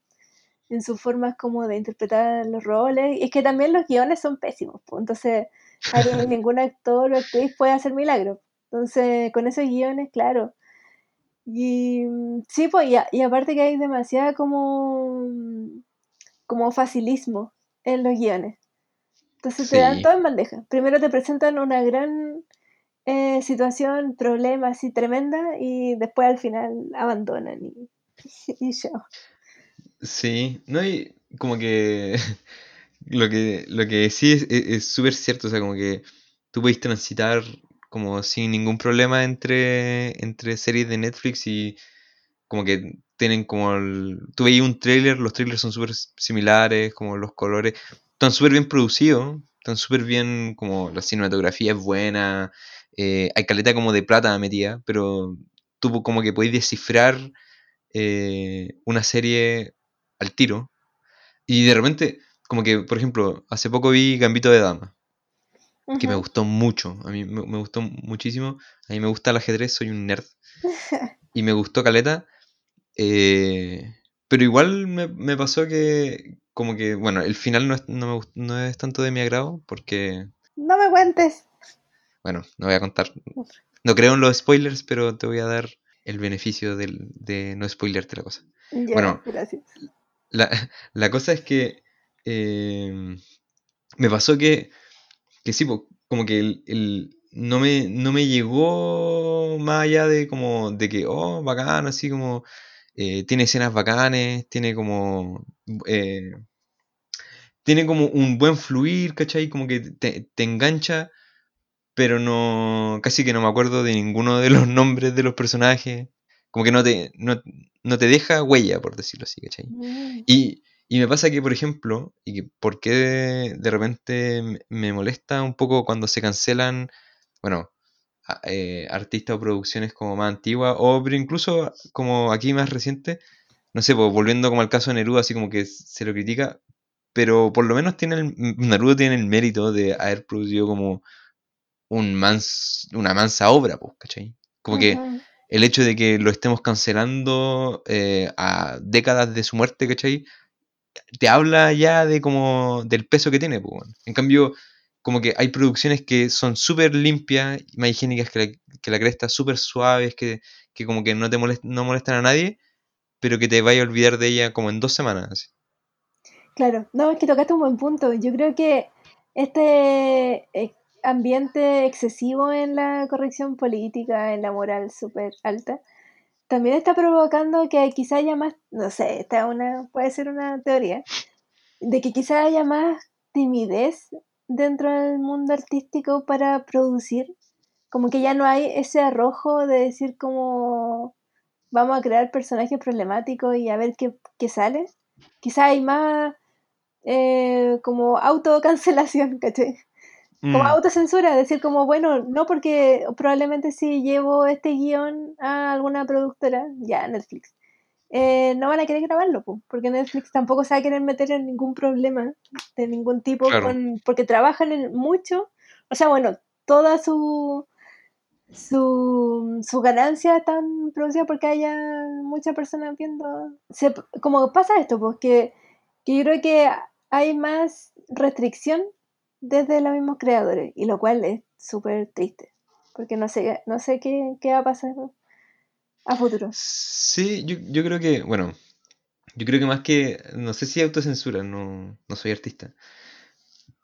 A: en sus formas como de interpretar los roles. Y es que también los guiones son pésimos, pues, entonces *laughs* ningún actor o actriz puede hacer milagros. Entonces, con esos guiones, claro. Y sí, pues, y, aparte que hay demasiada como, como facilismo en los guiones. Entonces te dan todo en bandeja. Primero te presentan una gran eh, situación, problema así tremenda y después al final abandonan y, *laughs* y chao.
B: Sí, no hay como que *laughs* lo que lo que sí es súper cierto, o sea, como que tú puedes transitar como sin ningún problema entre, entre series de Netflix y como que tienen como el, tú veis un trailer, los trailers son súper similares, como los colores, están súper bien producidos, están súper bien, como la cinematografía es buena, eh, hay caleta como de plata metida, pero tú como que podéis descifrar eh, una serie al tiro. Y de repente, como que, por ejemplo, hace poco vi Gambito de Dama, que me gustó mucho, a mí me, gustó muchísimo, a mí me gusta el ajedrez, soy un nerd, *laughs* y me gustó caleta, eh, pero igual me, me, pasó que, como que, bueno, el final no es, no, no es tanto de mi agrado porque...
A: No me cuentes.
B: Bueno, no voy a contar. No creo en los spoilers, pero te voy a dar el beneficio de no spoilerte la cosa. bueno, gracias. *laughs* La, cosa es que em, me pasó que, que sí, como que el, no, me, no me llegó más allá de como de que, oh, bacán, así como eh, tiene escenas bacanes, tiene como... Eh, tiene como un buen fluir, ¿cachai? Como que te, engancha, pero no... Casi que no me acuerdo de ninguno de los *laughs* nombres de los personajes. Como que no te, no, te deja huella, por decirlo así, ¿cachai? Mm. Y, y me pasa que, por ejemplo, y que por qué de repente me molesta un poco cuando se cancelan, bueno, eh, artistas o producciones como más antiguas, o pero incluso como aquí más reciente, no sé, pues, volviendo como al caso de Neruda, así como que se lo critica, pero por lo menos tiene el, Neruda tiene el mérito de haber producido como un mans, una mansa obra, pues, ¿cachai? Como que el hecho de que lo estemos cancelando eh, a décadas de su muerte, ¿cachai? Te habla ya de como del peso que tiene. En cambio, como que hay producciones que son súper limpias, más higiénicas que la, que la cresta, súper suaves, que, que, como que no te no molestan a nadie, pero que te vaya a olvidar de ella como en dos semanas.
A: Claro, no, es que tocaste un buen punto. Yo creo que este eh, ambiente excesivo en la corrección política, en la moral súper alta, también está provocando que quizá haya más, no sé, esta una, puede ser una teoría, de que quizá haya más timidez dentro del mundo artístico para producir. Como que ya no hay ese arrojo de decir como vamos a crear personajes problemáticos y a ver qué, qué sale. Quizá hay más eh, como autocancelación, *laughs* ¿caché? Como mm. autocensura, decir como, bueno, no porque probablemente si llevo este guion a alguna productora, ya Netflix, eh, no van a querer grabarlo, porque Netflix tampoco se va a querer meter en ningún problema de ningún tipo, porque trabajan en mucho, o sea, bueno, toda su, su, su ganancia están producidas porque haya muchas personas viendo. como pasa esto, porque que yo creo que hay más restricción desde los mismos creadores, y lo cual es súper triste, porque no sé, no sé qué, qué va a pasar a futuro.
B: Sí, yo, yo creo que, bueno, yo creo que más que, no sé si autocensura, no, no soy artista,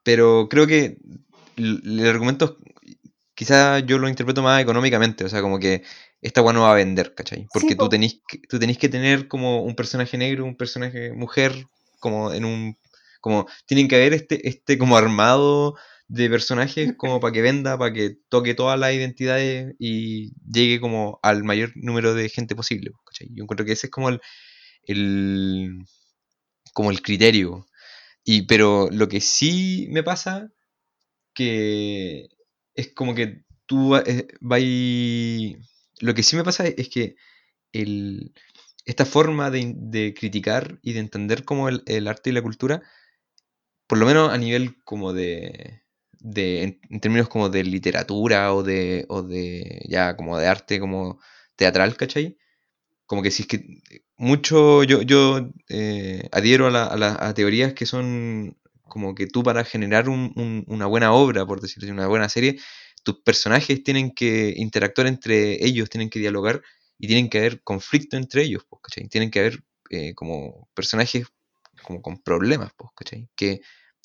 B: pero creo que el, el argumento quizá yo lo interpreto más económicamente, o sea, como que esta weá no va a vender, ¿cachai? Porque
A: Sí,
B: tú tenés, tú tenés que tener como un personaje negro, un personaje mujer, como en un... como tienen que haber este, este como armado de personajes como para que venda, para que toque todas las identidades y llegue como al mayor número de gente posible. Yo encuentro que ese es como el, el como el criterio. Y, pero lo que sí me pasa que es como que tú eh, vas... Lo que sí me pasa es que el, esta forma de, de, criticar y de entender como el, el, arte y la cultura, por lo menos a nivel como de, de en, en, términos como de literatura o de, o de ya como de arte como teatral, ¿cachai? Como que si es que mucho yo, yo eh, adhiero a, la, a, la, a, teorías que son como que tú para generar un, un, una buena obra, por decirlo una buena serie, tus personajes tienen que interactuar entre ellos, tienen que dialogar y tienen que haber conflicto entre ellos, ¿cachai? Tienen que haber eh, como personajes como con problemas, ¿cachai? Que,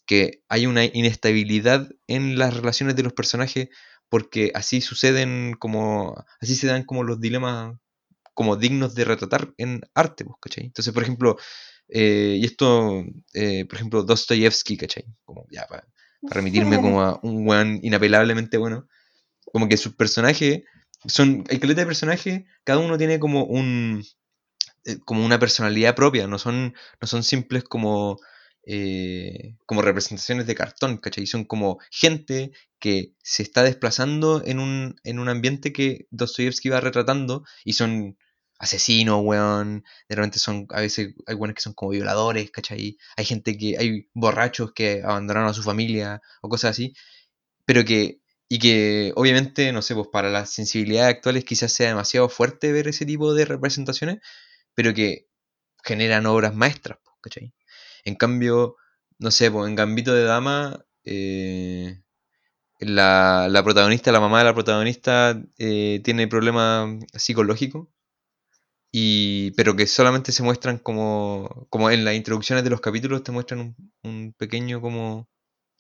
B: que hay una inestabilidad en las relaciones de los personajes porque así suceden como, así se dan como los dilemas como dignos de retratar en arte, ¿cachai? Entonces, por ejemplo, eh, y esto, eh, por ejemplo, Dostoyevsky, ¿cachai? Como ya para pa remitirme como a un weón inapelablemente bueno, como que sus personajes son, hay caleta de personajes, cada uno tiene como un, eh, como una personalidad propia, no son, no son simples como, eh, como representaciones de cartón, ¿cachai? Son como gente que se está desplazando en un, en un ambiente que Dostoyevsky va retratando y son asesinos, weón, de repente son, a veces hay weones que son como violadores, ¿cachai? Hay gente que, hay borrachos que abandonaron a su familia o cosas así, pero que, y que obviamente, no sé, pues para las sensibilidades actuales quizás sea demasiado fuerte ver ese tipo de representaciones, pero que generan obras maestras, ¿cachai? En cambio, no sé, pues en Gambito de Dama, eh, la, protagonista, la mamá de la protagonista, eh, tiene problemas psicológicos y, pero que solamente se muestran como, como en las introducciones de los capítulos te muestran un, pequeño como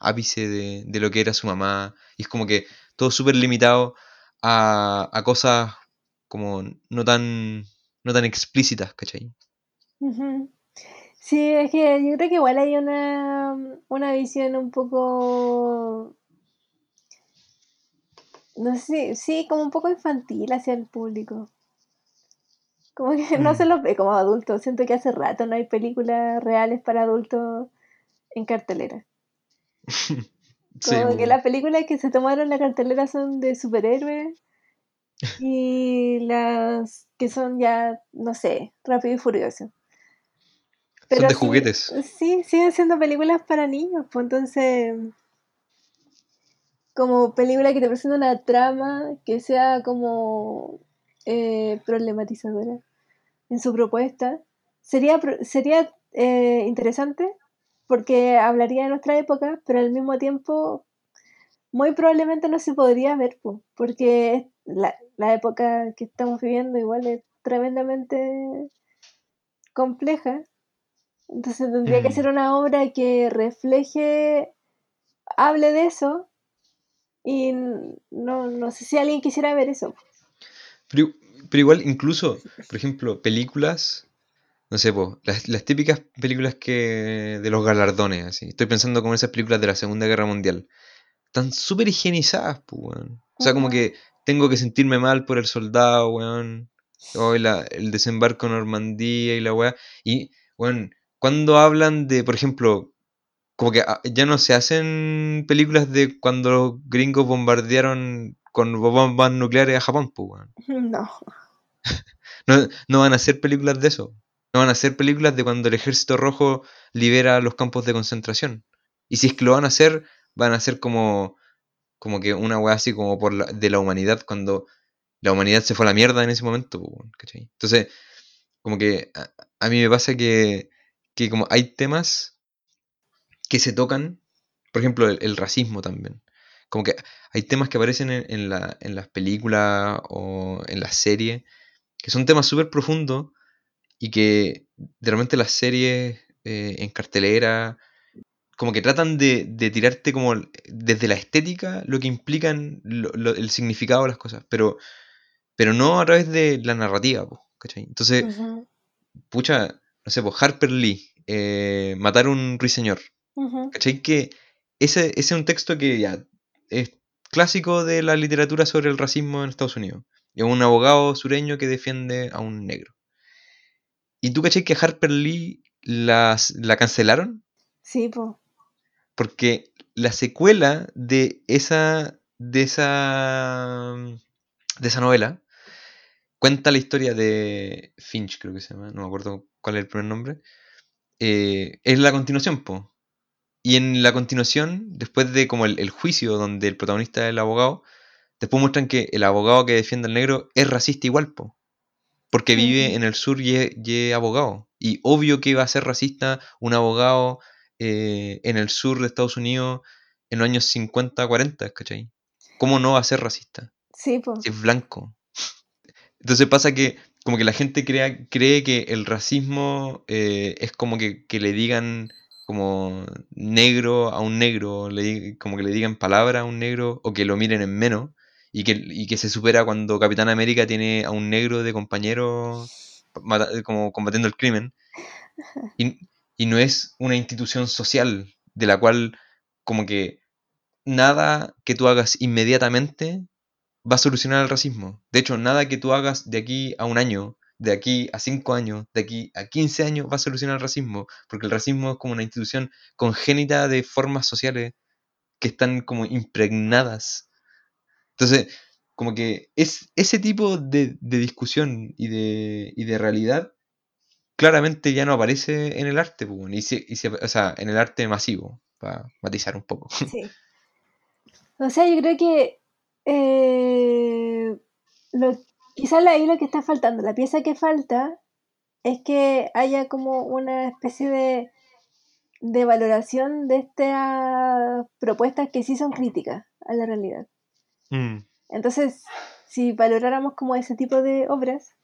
B: ápice de, de, lo que era su mamá y es como que todo súper limitado a, a, cosas como no tan no tan explícitas, ¿cachai?
A: Sí, es que yo creo que igual hay una, una visión un poco no sé, sí, como un poco infantil hacia el público. Como que no se los ve como adultos. Siento que hace rato no hay películas reales para adultos en cartelera. *laughs* Como
B: Sí,
A: que las películas que se tomaron la cartelera son de superhéroes *laughs* y las que son ya, no sé, rápido y furioso. Pero
B: son de
A: sí,
B: juguetes.
A: sí, siguen siendo películas para niños, pues entonces como película que te presenta una trama que sea como eh, problematizadora en su propuesta, sería, sería eh, interesante porque hablaría de nuestra época, pero al mismo tiempo muy probablemente no se podría ver, pues, porque la, la, época que estamos viviendo igual es tremendamente compleja. Entonces tendría mm. que ser una obra que refleje, hable de eso, y no, no sé si alguien quisiera ver eso.
B: Pero, pero igual, incluso, por ejemplo, películas, no sé, po, las, las, típicas películas que de los galardones, así. Estoy pensando como esas películas de la Segunda Guerra Mundial. Están súper higienizadas, pues, weón. O sea, uh -huh. como que tengo que sentirme mal por el soldado, weón. O la, el desembarco en Normandía y la weá. Y, weón, cuando hablan de, por ejemplo, como que ah, ya no se hacen películas de cuando los gringos bombardearon con bombas nucleares a Japón, pues. *laughs*
A: No. *laughs*
B: no. No van a hacer películas de eso. No van a hacer películas de cuando el ejército rojo libera los campos de concentración. Y si es que lo van a hacer, van a ser como, como que una weá así como por la, de la humanidad, cuando la humanidad se fue a la mierda en ese momento, ¿cachai? Entonces, como que a, a mí me pasa que, que como hay temas que se tocan, por ejemplo, el, el, racismo también. Como que hay temas que aparecen en, en, la, en las películas o en las series que son temas súper profundos y que de repente las series eh, en cartelera como que tratan de, de, tirarte como desde la estética lo que implican el significado de las cosas, pero, pero no a través de la narrativa, ¿cachai? Entonces, pucha, no sé, pues Harper Lee, eh, Matar un ruiseñor, ¿cachai? Que ese, ese, es un texto que ya es clásico de la literatura sobre el racismo en Estados Unidos. Es un abogado sureño que defiende a un negro. ¿Y tú cachai que Harper Lee las, la cancelaron?
A: Sí, pues.
B: Porque la secuela de esa. de esa. de esa novela cuenta la historia de Finch, creo que se llama, no me acuerdo cuál es el primer nombre. Eh, es la continuación, po. Y en la continuación, después de como el, juicio donde el protagonista es el abogado, después muestran que el abogado que defiende al negro es racista igual, po. Porque vive en el sur y es, abogado. Y obvio que va a ser racista un abogado eh, en el sur de Estados Unidos en los años 50, 40, ¿cachai? ¿Cómo no va a ser racista?
A: Sí, pues.
B: es blanco. Entonces pasa que como que la gente crea, cree que el racismo eh, es como que, que, le digan como negro a un negro, le, como que le digan palabra a un negro o que lo miren en menos y que, y que se supera cuando Capitán América tiene a un negro de compañero como combatiendo el crimen. Y, y no es una institución social de la cual como que nada que tú hagas inmediatamente va a solucionar el racismo. De hecho, nada que tú hagas de aquí a un año, de aquí a cinco años, de aquí a 15 años va a solucionar el racismo, porque el racismo es como una institución congénita de formas sociales que están como impregnadas. Entonces, como que es ese tipo de, discusión y de, realidad claramente ya no aparece en el arte, y y o sea, en el arte masivo, para matizar un poco.
A: Sí. O sea, yo creo que eh, lo, quizás ahí lo que está faltando, la pieza que falta es que haya como una especie de, de valoración de estas propuestas que sí son críticas a la realidad. Mm. Entonces, si valoráramos como ese tipo de obras,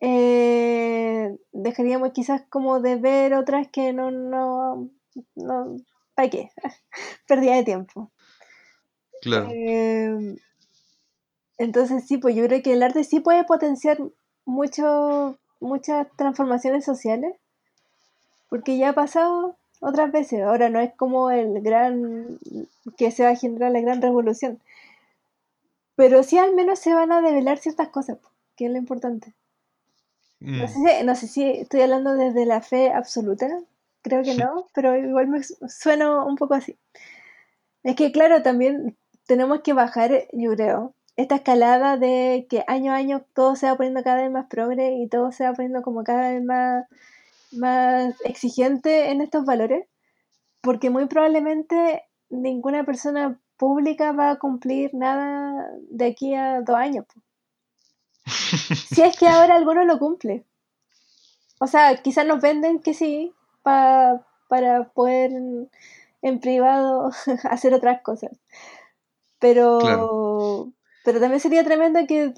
A: eh, dejaríamos quizás como de ver otras que no, no, no, ¿para qué? *laughs* Pérdida de tiempo.
B: Claro.
A: Em, entonces sí, pues yo creo que el arte sí puede potenciar mucho, muchas transformaciones sociales, porque ya ha pasado otras veces, ahora no es como el gran, que se va a generar la gran revolución, pero sí al menos se van a develar ciertas cosas, que es lo importante. No, mm. sé si, no sé si estoy hablando desde la fe absoluta, creo que no, pero igual me suena un poco así. Es que claro, también tenemos que bajar, yo creo, esta escalada de que año a año todo se va poniendo cada vez más progre y todo se va poniendo como cada vez más, más exigente en estos valores, porque muy probablemente ninguna persona pública va a cumplir nada de aquí a dos años. *laughs* si es que ahora alguno lo cumple. O sea, quizás nos venden que sí, para poder en privado *laughs* hacer otras cosas. Pero, pero también sería tremendo que,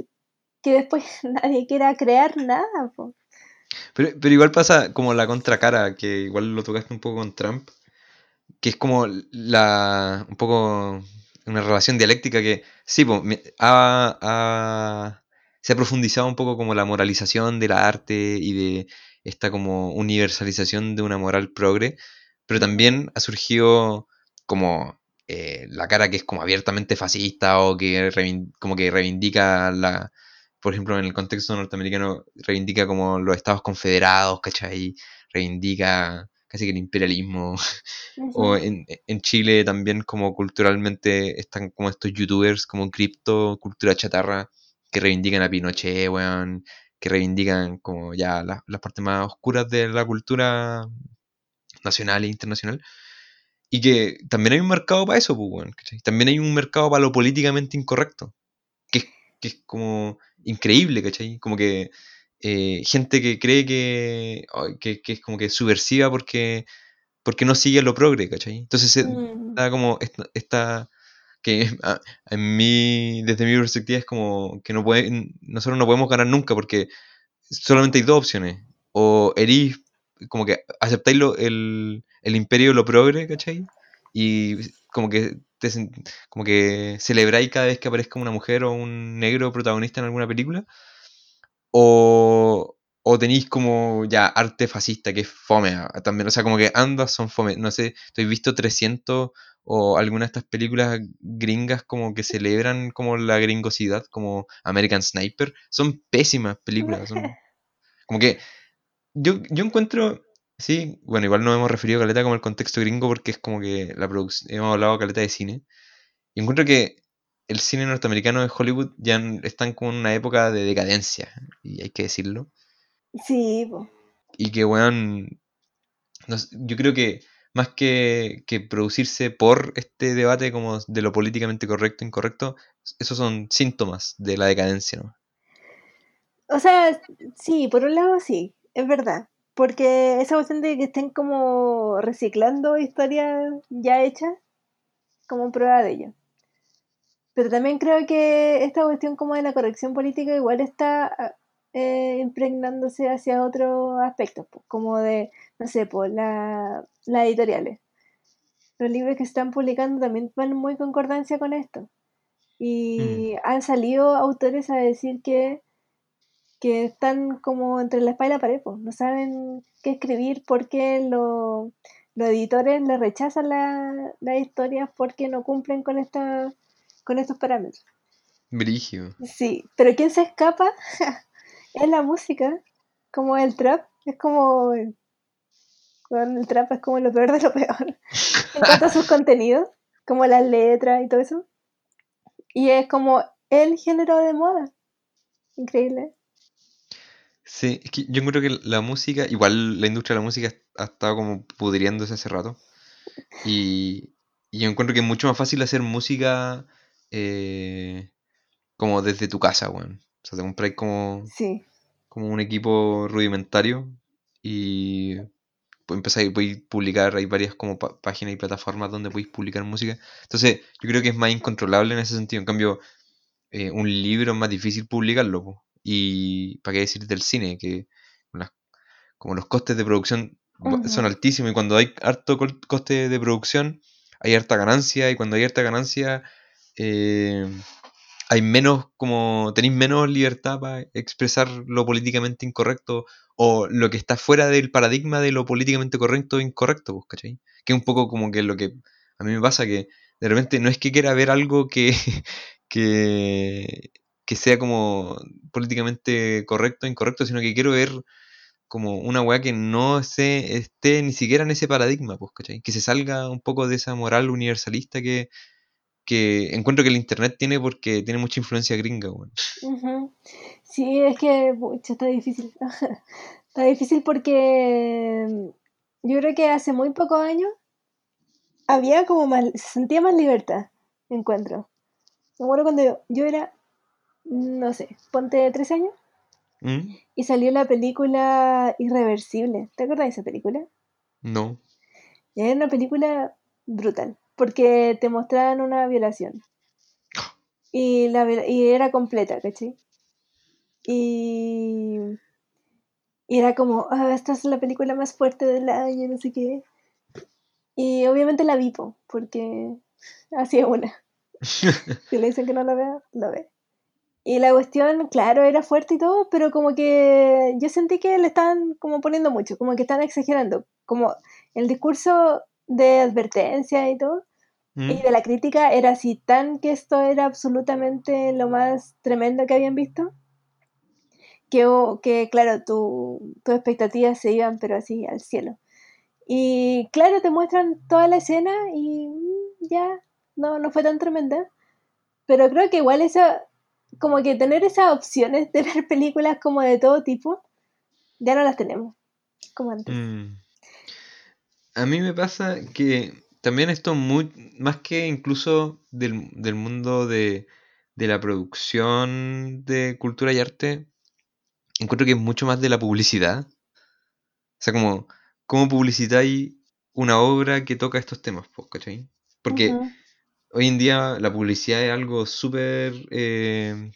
A: después *laughs* nadie quiera crear nada.
B: Pero, pero igual pasa como la contracara, que igual lo tocaste un poco con Trump, que es como la un poco una relación dialéctica que sí, ha, se ha profundizado un poco como la moralización del arte y de esta como universalización de una moral progre, pero también ha surgido como eh, la cara que es como abiertamente fascista o que como que reivindica la, por ejemplo, en el contexto norteamericano, reivindica como los estados confederados, ¿cachai? Reivindica casi que el imperialismo. *laughs* o en, Chile también como culturalmente están como estos youtubers como cripto, cultura chatarra, que reivindican a Pinochet, weón, que reivindican como ya las, las partes más oscuras de la cultura nacional e internacional. Y que también hay un mercado para eso, pues, También hay un mercado para lo políticamente incorrecto. Que es, que es como increíble, ¿cachai? Como que eh, gente que cree que, que, es como que subversiva porque, porque no sigue lo progre, ¿cachai? Entonces se mm. da como esta, que a- en mí, desde mi perspectiva es como que no puede, nosotros no podemos ganar nunca porque solamente hay dos opciones. O erís, como que aceptáis lo- el, el imperio lo progre, ¿cachai? Y como que, te como que celebráis cada vez que aparezca una mujer o un negro protagonista en alguna película. O, o tenéis como ya arte fascista, que es fome ah, también. O sea, como que ambas son fome. No sé, estoy visto 300 o alguna de estas películas gringas como que celebran como la gringosidad, como American Sniper. Son pésimas películas. Son *laughs* como que yo, yo encuentro, sí, bueno, igual nos hemos referido a Caleta como el contexto gringo porque es como que la producción, hemos hablado Caleta de cine. Y encuentro que el cine norteamericano de Hollywood ya están como en una época de decadencia, y hay que decirlo.
A: Sí, po.
B: Y que, weón, no sé, yo creo que más que, que producirse por este debate como de lo políticamente correcto e incorrecto, esos son síntomas de la decadencia, ¿no?
A: O sea, sí, por un lado sí, es verdad. Porque esa cuestión de que estén como reciclando historias ya hechas, como prueba de ello. Pero también creo que esta cuestión como de la corrección política igual está ah, eh, impregnándose hacia otros aspectos, como de, no sé, por la, las editoriales. Los libros que se están publicando también van muy en concordancia con esto.
B: Mm.
A: Y han salido autores a decir que, que están como entre la espalda y la pared, no saben qué escribir porque lo- los editores les rechazan la- las historias porque no cumplen con, esta, con estos parámetros.
B: Brigio.
A: Sí, pero ¿quién se escapa? *laughs* es la música, como el trap, es como... bueno, el trap es como lo peor de lo peor *laughs* en cuanto a sus contenidos, como las letras y todo eso. Y es como el género de moda. Increíble.
B: Sí, es que yo creo que la música, igual la industria de la música ha estado como pudriéndose hace rato. Y, y yo encuentro que es mucho más fácil hacer música eh, como desde tu casa, weón. O sea, te compras como,
A: Sí.
B: como un equipo rudimentario y pues empezáis, podéis publicar, hay varias como páginas y plataformas donde podéis publicar música. Entonces, yo creo que es más incontrolable en ese sentido. En cambio, eh, un libro es más difícil publicarlo. po. Y para qué decir del cine, que las- como los costes de producción son altísimos y cuando hay harto coste de producción hay harta ganancia y cuando hay harta ganancia eh, hay menos como tenéis menos libertad para expresar lo políticamente incorrecto o lo que está fuera del paradigma de lo políticamente correcto e incorrecto, pues, ¿cachai? Que es un poco como que lo que a mí me pasa que de repente no es que quiera ver algo que, *laughs* que, que sea como políticamente correcto o incorrecto, sino que quiero ver como una weá que no se esté ni siquiera en ese paradigma, pues, ¿cachai? Que se salga un poco de esa moral universalista que, que encuentro que el internet tiene porque tiene mucha influencia gringa, weón.
A: Sí, es que pucha, está difícil. *laughs* está difícil porque mm, yo creo que hace muy pocos años había como más, se sentía más libertad, encuentro. Me acuerdo cuando yo era, no sé, ponte tres años
B: ¿Mm?
A: y salió la película Irreversible. ¿Te acuerdas de esa película?
B: No.
A: Era una película brutal porque te mostraban una violación *gasps* y, la, y era completa, ¿cachai? Y, y era como, ah, esta es la película más fuerte del año, no sé qué. Y obviamente la vi, po, porque así es una. *laughs* Si le dicen que no la vea, la ve. Y la cuestión, claro, era fuerte y todo, pero como que yo sentí que le estaban como poniendo mucho, como que están exagerando. Como el discurso de advertencia y todo, y
B: ¿Mm?
A: de la crítica era así tan que esto era absolutamente lo más tremendo que habían visto, que, que claro, tu, tus expectativas se iban, pero así al cielo. Y claro, te muestran toda la escena y mm, ya, no, no fue tan tremenda. Pero creo que igual esa, como que tener esas opciones de *laughs* ver películas como de todo tipo, ya no las tenemos, como antes.
B: Mm. A mí me pasa que también esto muy, más que incluso del, del mundo de, de la producción de cultura y arte, encuentro que es mucho más de la publicidad. O sea, como, ¿cómo publicitáis una obra que toca estos temas? ¿cachai? Porque. Hoy en día la publicidad es algo súper eh,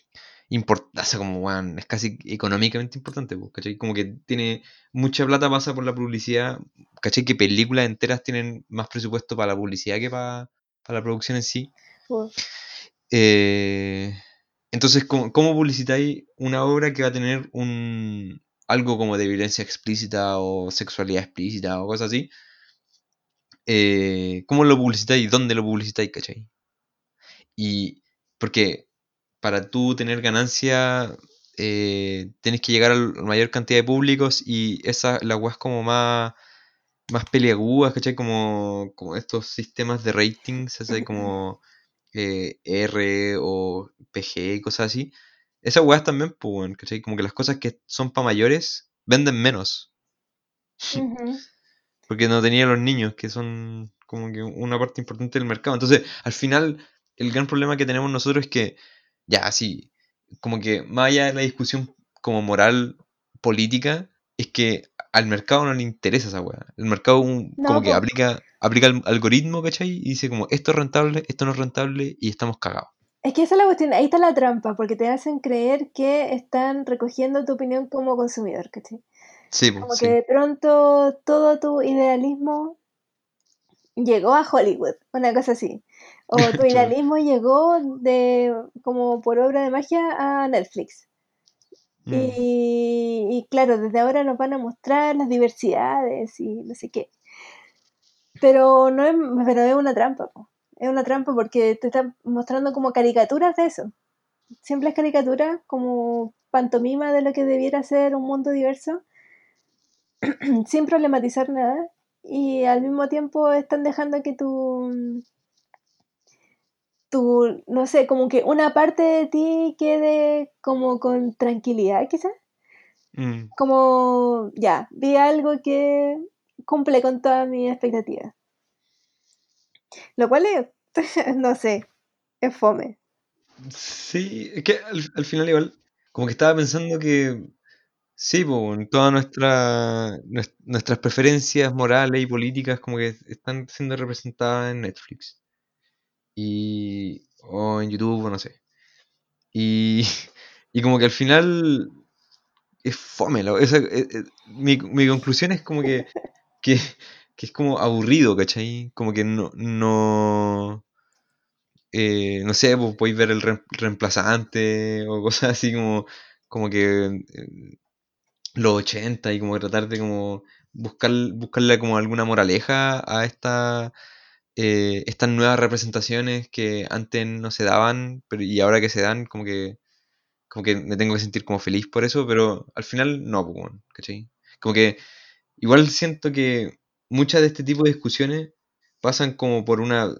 B: importante, o sea, como, weón, es casi económicamente importante, ¿cachai? Como que tiene mucha plata pasa por la publicidad, ¿cachai? Que películas enteras tienen más presupuesto para la publicidad que para, para la producción en sí.
A: Pues,
B: Eh, entonces, ¿cómo, cómo publicitáis una obra que va a tener un algo como de violencia explícita o sexualidad explícita o cosas así? Eh, ¿Cómo lo publicitáis? ¿Dónde lo publicitáis? ¿Cachai? Y porque para tú tener ganancia eh, tienes que llegar a la mayor cantidad de públicos y esa la weá es como más más peliagudas, ¿cachai? Como, como estos sistemas de ratings, así como eh, R o PG y cosas así. Esas weas también, pues, ¿cachai? Como que las cosas que son para mayores venden menos. Porque no tenía los niños, que son como que una parte importante del mercado. Entonces, al final, el gran problema que tenemos nosotros es que, ya, así, como que más allá de la discusión como moral, política, es que al mercado no le interesa esa weá. El mercado un-
A: No,
B: como que aplica, aplica el algoritmo, ¿cachai? Y dice como, esto es rentable, esto no es rentable, y estamos cagados.
A: Es que esa es la cuestión, ahí está la trampa, porque te hacen creer que están recogiendo tu opinión como consumidor, ¿cachai?
B: Sí,
A: Como
B: sí.
A: que de pronto todo tu idealismo llegó a Hollywood, una cosa así. O *laughs* tu idealismo llegó de como por obra de magia a Netflix.
B: Mm.
A: Y, y claro, desde ahora nos van a mostrar las diversidades y no sé qué. Pero no es, pero es una trampa, po. es una trampa porque te están mostrando como caricaturas de eso. Simples caricaturas, como pantomima de lo que debiera ser un mundo diverso, *clears throat* sin problematizar nada. Y al mismo tiempo están dejando que tu, tu, no sé, como que una parte de ti quede como con tranquilidad, quizás.
B: Mm.
A: Como, ya, vi algo que cumple con todas mis expectativas. Lo cual es, *laughs* no sé, es fome.
B: Sí, es que al, al final igual, como que estaba pensando que sí, pues, todas nuestra, nues- nuestras preferencias morales y políticas como que están siendo representadas en Netflix y o en YouTube o no sé. Y, *laughs* y como que al final es fome. la- esa- eh, eh, mi, mi conclusión es como que, que, que es como aburrido, ¿cachai? Como que no, no, eh, no sé, pues podéis ver el re- reemplazante o cosas así como, como que eh, los 80 y como tratar de como buscar, buscarle como alguna moraleja a esta, eh, estas nuevas representaciones que antes no se daban pero, y ahora que se dan como que como que me tengo que sentir como feliz por eso, pero al final no, pues, ¿cachai? Como que igual siento que muchas de este tipo de discusiones pasan como por una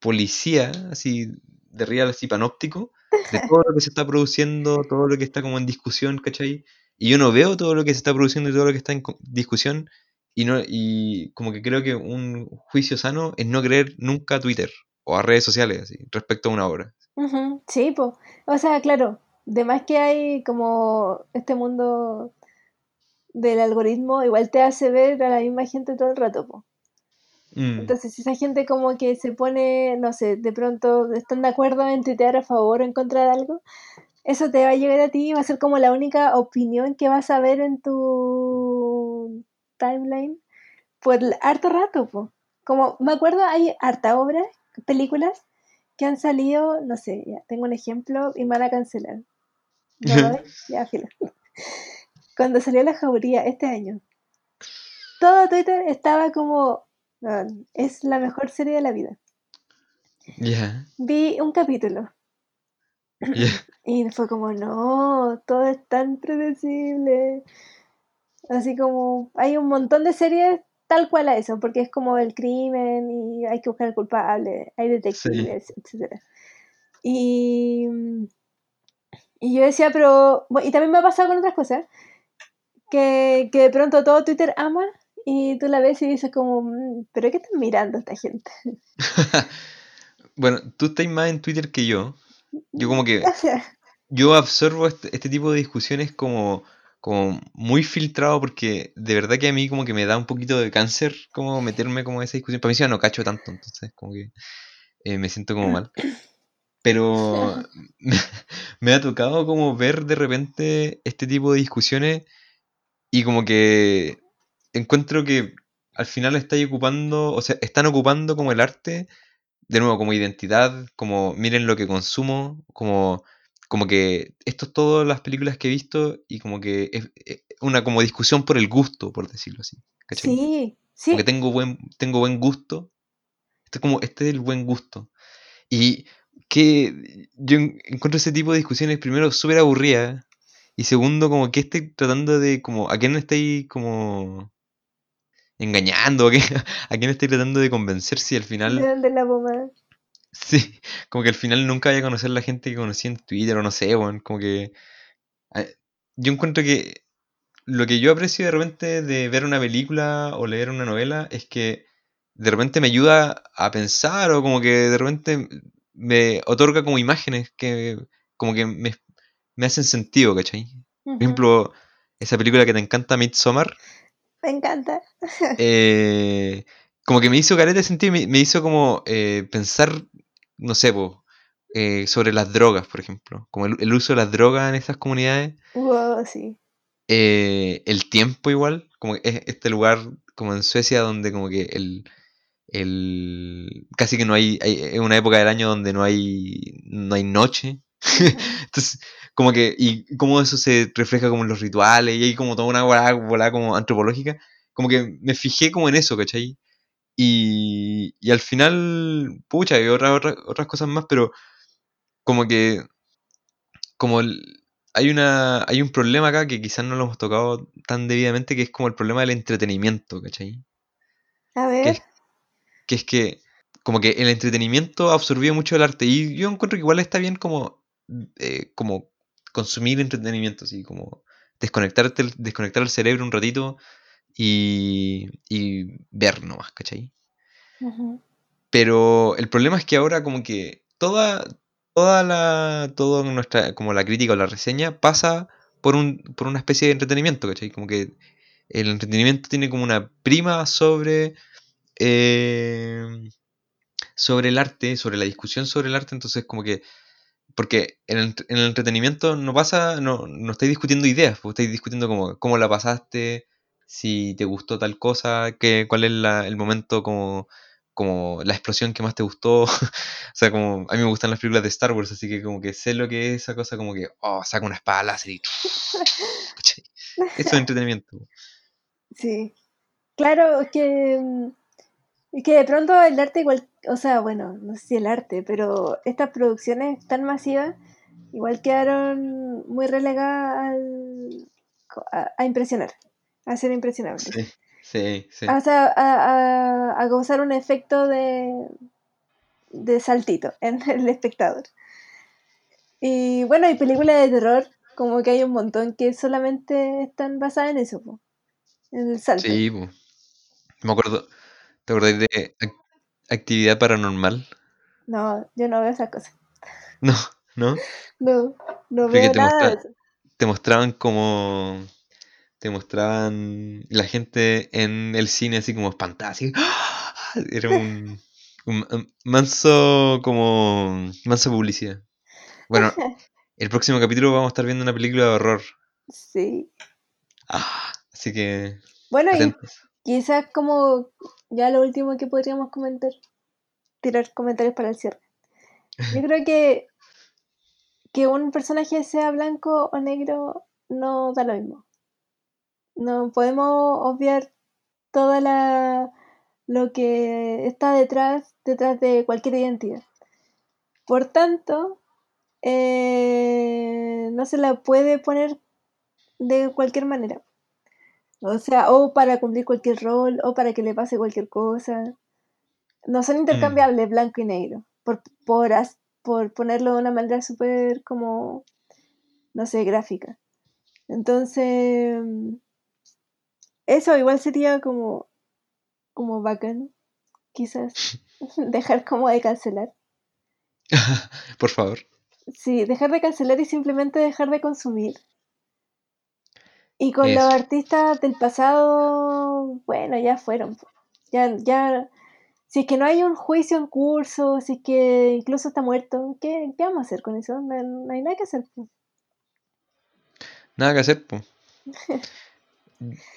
B: policía así de real así panóptico de todo lo que se está produciendo, todo lo que está como en discusión, ¿cachai? Y yo no veo todo lo que se está produciendo y todo lo que está en discusión y no y como que creo que un juicio sano es no creer nunca a Twitter o a redes sociales así respecto a una obra.
A: Sí, pues. O sea, claro, de más que hay como este mundo del algoritmo, igual te hace ver a la misma gente todo el rato, po.
B: Mm,
A: Entonces, si esa gente como que se pone, no sé, de pronto están de acuerdo en tuitear a favor o en contra de algo, eso te va a llegar a ti y va a ser como la única opinión que vas a ver en tu timeline por harto rato, po. Como, me acuerdo, hay harta obra, películas que han salido, no sé, ya, tengo un ejemplo y me van a cancelar. ¿No lo ves? *laughs* Ya, filo. Cuando salió La Jauría este año, todo Twitter estaba como, "Ah, es la mejor serie de la vida.
B: Ya,
A: Vi un capítulo *laughs* y fue como, no, todo es tan predecible. Así como, hay un montón de series tal cual a eso, porque es como el crimen y hay que buscar al culpable, hay detectives, etcétera. Y, y yo decía, pero, bueno, y también me ha pasado con otras cosas, que, que de pronto todo Twitter ama y tú la ves y dices como, "Mm, pero ¿qué están mirando esta gente? *laughs*
B: Bueno, tú estás más en Twitter que yo. Yo como que, yo absorbo este, este tipo de discusiones como, como muy filtrado porque de verdad que a mí como que me da un poquito de cáncer como meterme como en esa discusión. Para mí sí no cacho tanto, entonces como que... eh, me siento como mal. Pero me, *laughs* *laughs* me ha tocado como ver de repente este tipo de discusiones y como que encuentro que al final estáis ocupando, o sea, están ocupando como el arte, de nuevo, como identidad, como miren lo que consumo, como, como que esto es todas las películas que he visto y como que es es una como discusión por el gusto, por decirlo así. ¿Cachai?
A: Sí, sí,
B: tengo buen, tengo buen gusto. Este, es como, este es el buen gusto. Y que yo en- encuentro ese tipo de discusiones, primero, súper aburridas. Y segundo, como que estoy tratando de, como, ¿a quién estoy como engañando? ¿A quién, *laughs* a quién estoy tratando de convencer si al
A: de
B: final,
A: donde la bomba.
B: sí, como que al final nunca vaya a conocer la gente que conocí en Twitter o no sé, weón, como que... eh, Yo encuentro que lo que yo aprecio de repente de ver una película o leer una novela es que de repente me ayuda a pensar o como que de repente me otorga como imágenes que como que me, me hacen sentido, ¿cachai? Por ejemplo, esa película que te encanta, Midsommar,
A: Me encanta.
B: Eh, como que me hizo careta sentido, me, me hizo como eh, pensar, no sé, po, eh, sobre las drogas, por ejemplo, como el, el uso de las drogas en estas comunidades
A: Wow, sí.
B: Eh, el tiempo igual, como que es este lugar como en Suecia donde como que el, el casi que no hay, hay- es una época del año donde no hay no hay noche. *laughs* Entonces, como que y cómo eso se refleja como en los rituales y hay como toda una volada, volada como antropológica, como que me fijé como en eso, ¿cachai? Y, y al final, pucha, hay otras, otras, otras cosas más, pero como que como el- hay una hay un problema acá que quizás no lo hemos tocado tan debidamente que es como el problema del entretenimiento, ¿cachai?
A: A
B: Que
A: ver,
B: es que es que como que el entretenimiento absorbió mucho el arte y yo encuentro que igual está bien como eh, como consumir entretenimiento, así como desconectarte desconectar el cerebro un ratito y, y ver nomás, ¿cachai?
A: ujú,
B: Pero el problema es que ahora como que toda, toda la, toda nuestra, como la crítica o la reseña pasa por un, por una especie de entretenimiento, ¿cachai? Como que el entretenimiento tiene como una prima sobre, eh, sobre el arte, sobre la discusión sobre el arte, entonces como que, porque en el, en el entretenimiento no pasa, no, no estáis discutiendo ideas, pues estáis discutiendo como cómo la pasaste, si te gustó tal cosa, qué, cuál es la- el momento como, como la explosión que más te gustó. *laughs* o sea, como a mí me gustan las películas de Star Wars, así que como que sé lo que es esa cosa como que, oh, saca una espada láser y... *laughs* Eso es entretenimiento.
A: Sí. Claro, es que, mm, es que de pronto el arte igual, o sea, bueno, no sé si el arte, pero estas producciones tan masivas igual quedaron muy relegadas al- a, a impresionar, a ser impresionables.
B: Sí, sí, sí.
A: O sea, a, a- a causar un efecto de, de saltito *laughs* en el espectador. Y bueno, hay películas de terror, como que hay un montón que solamente están basadas en eso, po, en el salto.
B: Sí, po. me acuerdo, ¿te acordás de Ac- Actividad Paranormal?
A: No, yo no veo esas cosas. *laughs*
B: No, ¿no?
A: No, no veo
B: te
A: nada de eso.
B: te mostraban como te mostraban la gente en el cine así como espantada, así. ¡ah! Era un, un- un manso como mansa publicidad. Bueno, *laughs* el próximo capítulo vamos a estar viendo una película de horror.
A: Sí.
B: Ah, así que
A: Bueno, y quizás como ya lo último que podríamos comentar, tirar comentarios para el cierre. Yo creo que que un personaje sea blanco o negro no da lo mismo. No podemos obviar toda la lo que está detrás detrás de cualquier identidad. Por tanto, eh, no se la puede poner de cualquier manera. O sea, o para cumplir cualquier rol, o para que le pase cualquier cosa. No son
B: Mm,
A: intercambiables blanco y negro. Por, por, as- por ponerlo de una manera súper como, no sé, gráfica. Entonces, eso igual sería como, como bacán, quizás. *laughs* Dejar como de cancelar. *laughs*
B: Por favor.
A: Sí, dejar de cancelar y simplemente dejar de consumir. Y con los artistas del pasado, bueno, ya fueron. Ya, ya si es que no hay un juicio en curso, si es que incluso está muerto, ¿qué, qué vamos a hacer con eso? No, no hay nada que hacer.
B: Nada que hacer, pues. *laughs*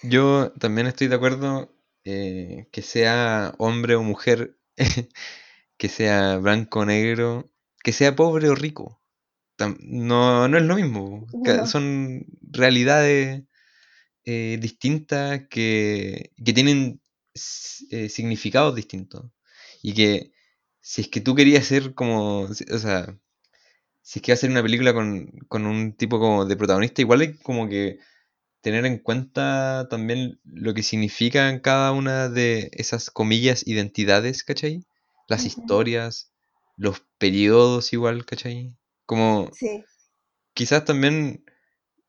B: Yo también estoy de acuerdo eh, que sea hombre o mujer, *laughs* que sea blanco o negro, que sea pobre o rico. No, no es lo mismo.
A: No.
B: Son realidades eh, distintas que, que tienen eh, significados distintos. Y que si es que tú querías ser como, o sea, si es que vas a hacer una película con, con un tipo como de protagonista, igual hay como que tener en cuenta también lo que significan cada una de esas comillas identidades, ¿cachai? Las historias, los periodos igual, ¿cachai? Como
A: Sí,
B: quizás también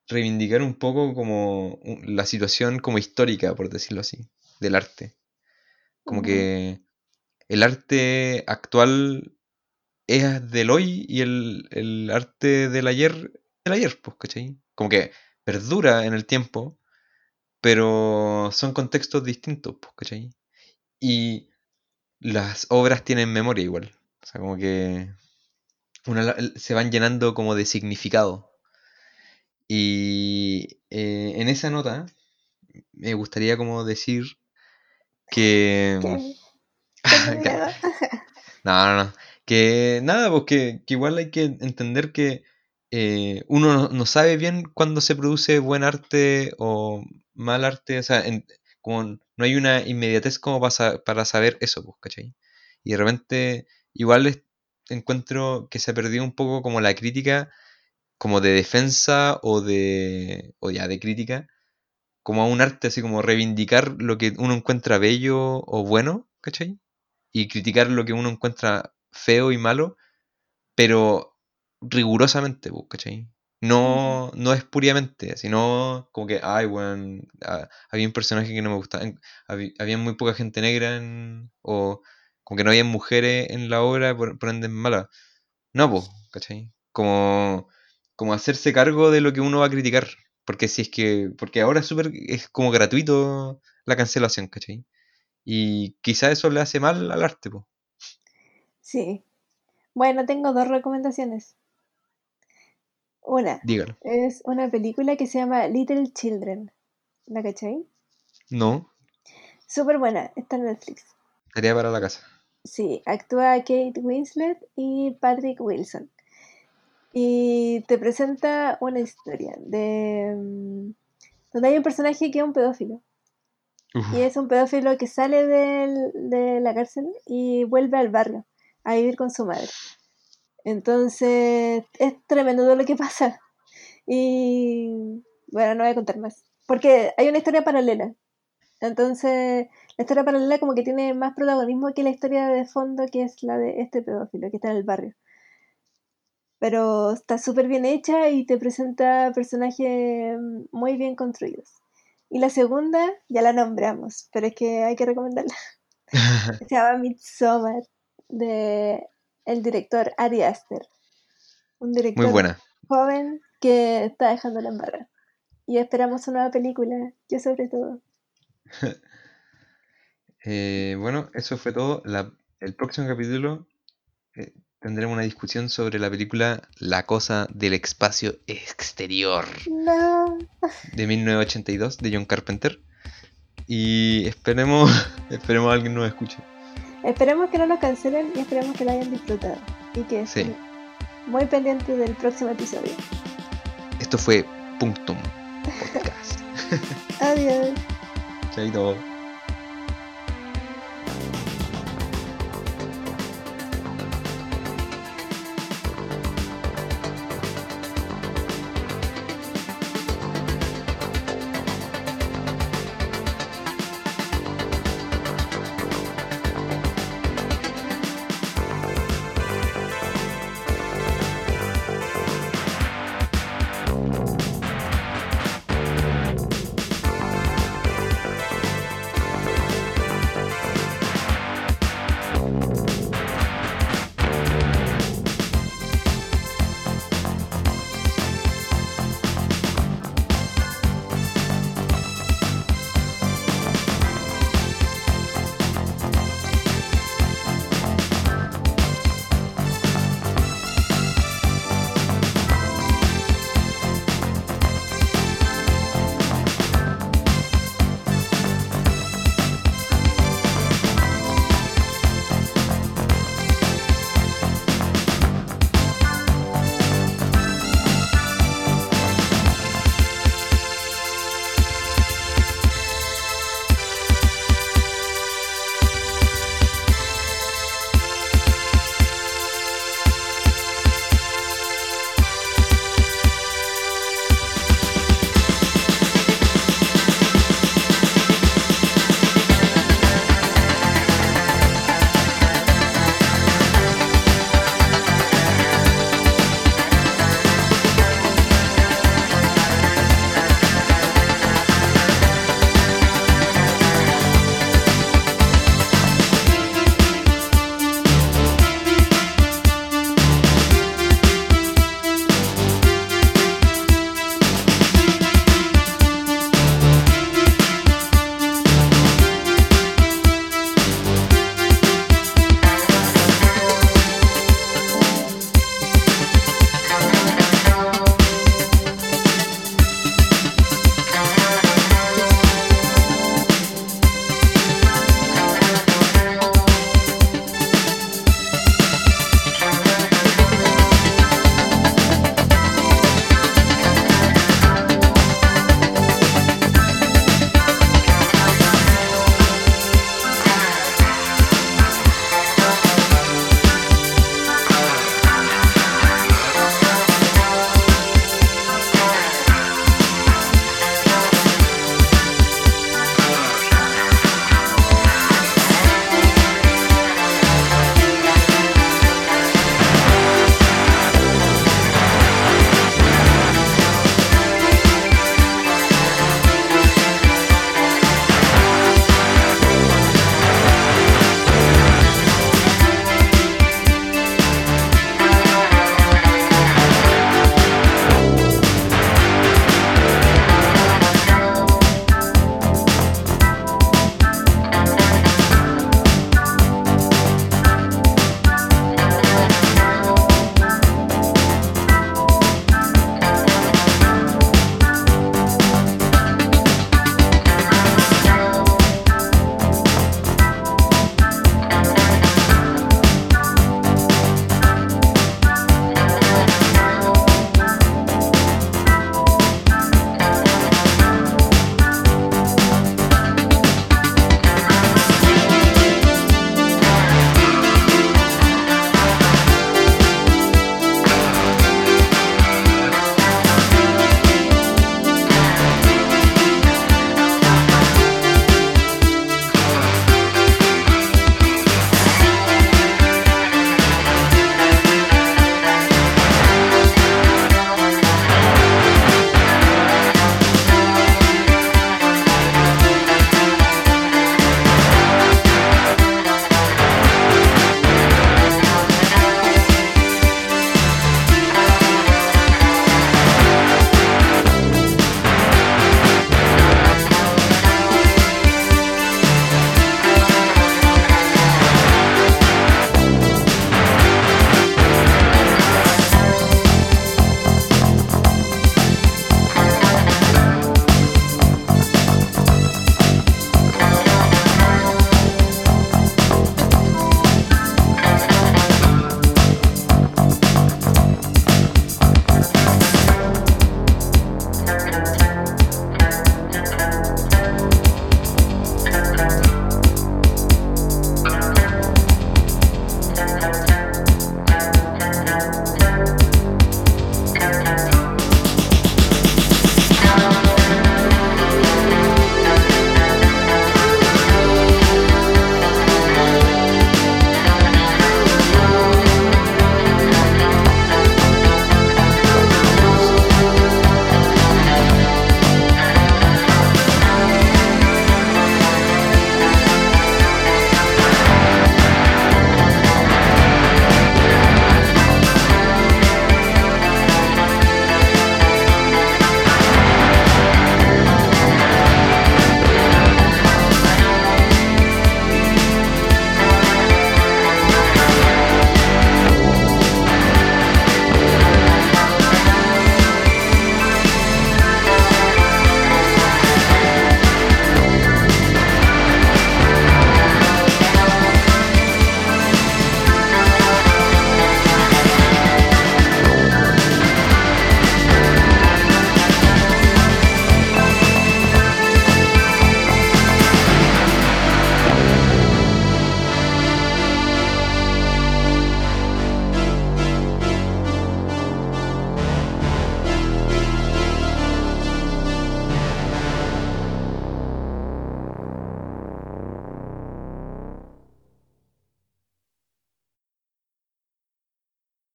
B: reivindicar un poco como la situación como histórica, por decirlo así, del arte. Como que el arte actual es del hoy y el, el arte del ayer, del ayer, pues, ¿cachai? Como que perdura en el tiempo, pero son contextos distintos, pues, ¿cachai? Y las obras tienen memoria igual. O sea, como que una se van llenando como de significado. Y eh, en esa nota me gustaría como decir que... *laughs* *laughs* No, no, no. Que nada, pues que, que igual hay que entender que eh, uno no, sabe bien cuándo se produce buen arte o mal arte. O sea, como no hay una inmediatez como para, para saber eso, pues, ¿cachai? Y de repente igual encuentro que se perdió un poco como la crítica, como de defensa o de, o ya de crítica, como a un arte, así como reivindicar lo que uno encuentra bello o bueno, ¿cachai? y criticar lo que uno encuentra feo y malo, pero rigurosamente, ¿cachai? No, no espuriamente, sino como que, ay, weón, ah, había un personaje que no me gustaba, había, había muy poca gente negra en, o como que no había mujeres en la obra, por, por ende es mala. No, pues, ¿cachai? Como, como hacerse cargo de lo que uno va a criticar, porque si es que, porque ahora es súper, es como gratuito la cancelación, ¿cachai? Y quizá eso le hace mal al arte, pues.
A: Sí. Bueno, tengo dos recomendaciones. Una
B: Dígalo.
A: es una película que se llama Little Children. ¿La cachai?
B: No,
A: Súper buena, está en Netflix.
B: tarea para la casa.
A: Sí, actúa Kate Winslet y Patrick Wilson. Y te presenta una historia de mm, donde hay un personaje que es un pedófilo.
B: Uf,
A: Y es un pedófilo que sale del- de la cárcel y vuelve al barrio a vivir con su madre. Entonces es tremendo todo lo que pasa. Y bueno, no voy a contar más. Porque hay una historia paralela. Entonces, la historia paralela como que tiene más protagonismo que la historia de fondo, que es la de este pedófilo que está en el barrio. Pero está súper bien hecha y te presenta personajes muy bien construidos. Y la segunda, ya la nombramos, pero es que hay que recomendarla. *laughs* Se llama Midsommar, de el director Ari Aster. Un
B: Muy
A: director
B: buena.
A: joven que está dejando la embarrada. Y esperamos una nueva película, yo sobre todo. *laughs*
B: Eh, bueno, eso fue todo. La- el próximo capítulo eh, tendremos una discusión sobre la película La cosa del espacio exterior
A: No.
B: de 1982 de John Carpenter. Y esperemos, *laughs* esperemos a alguien nos escuche.
A: Esperemos que no nos cancelen y esperemos que la hayan disfrutado. Y que
B: Sí.
A: estén muy pendientes del próximo episodio.
B: Esto fue Punctum Podcast. *laughs*
A: Adiós.
B: Chaito.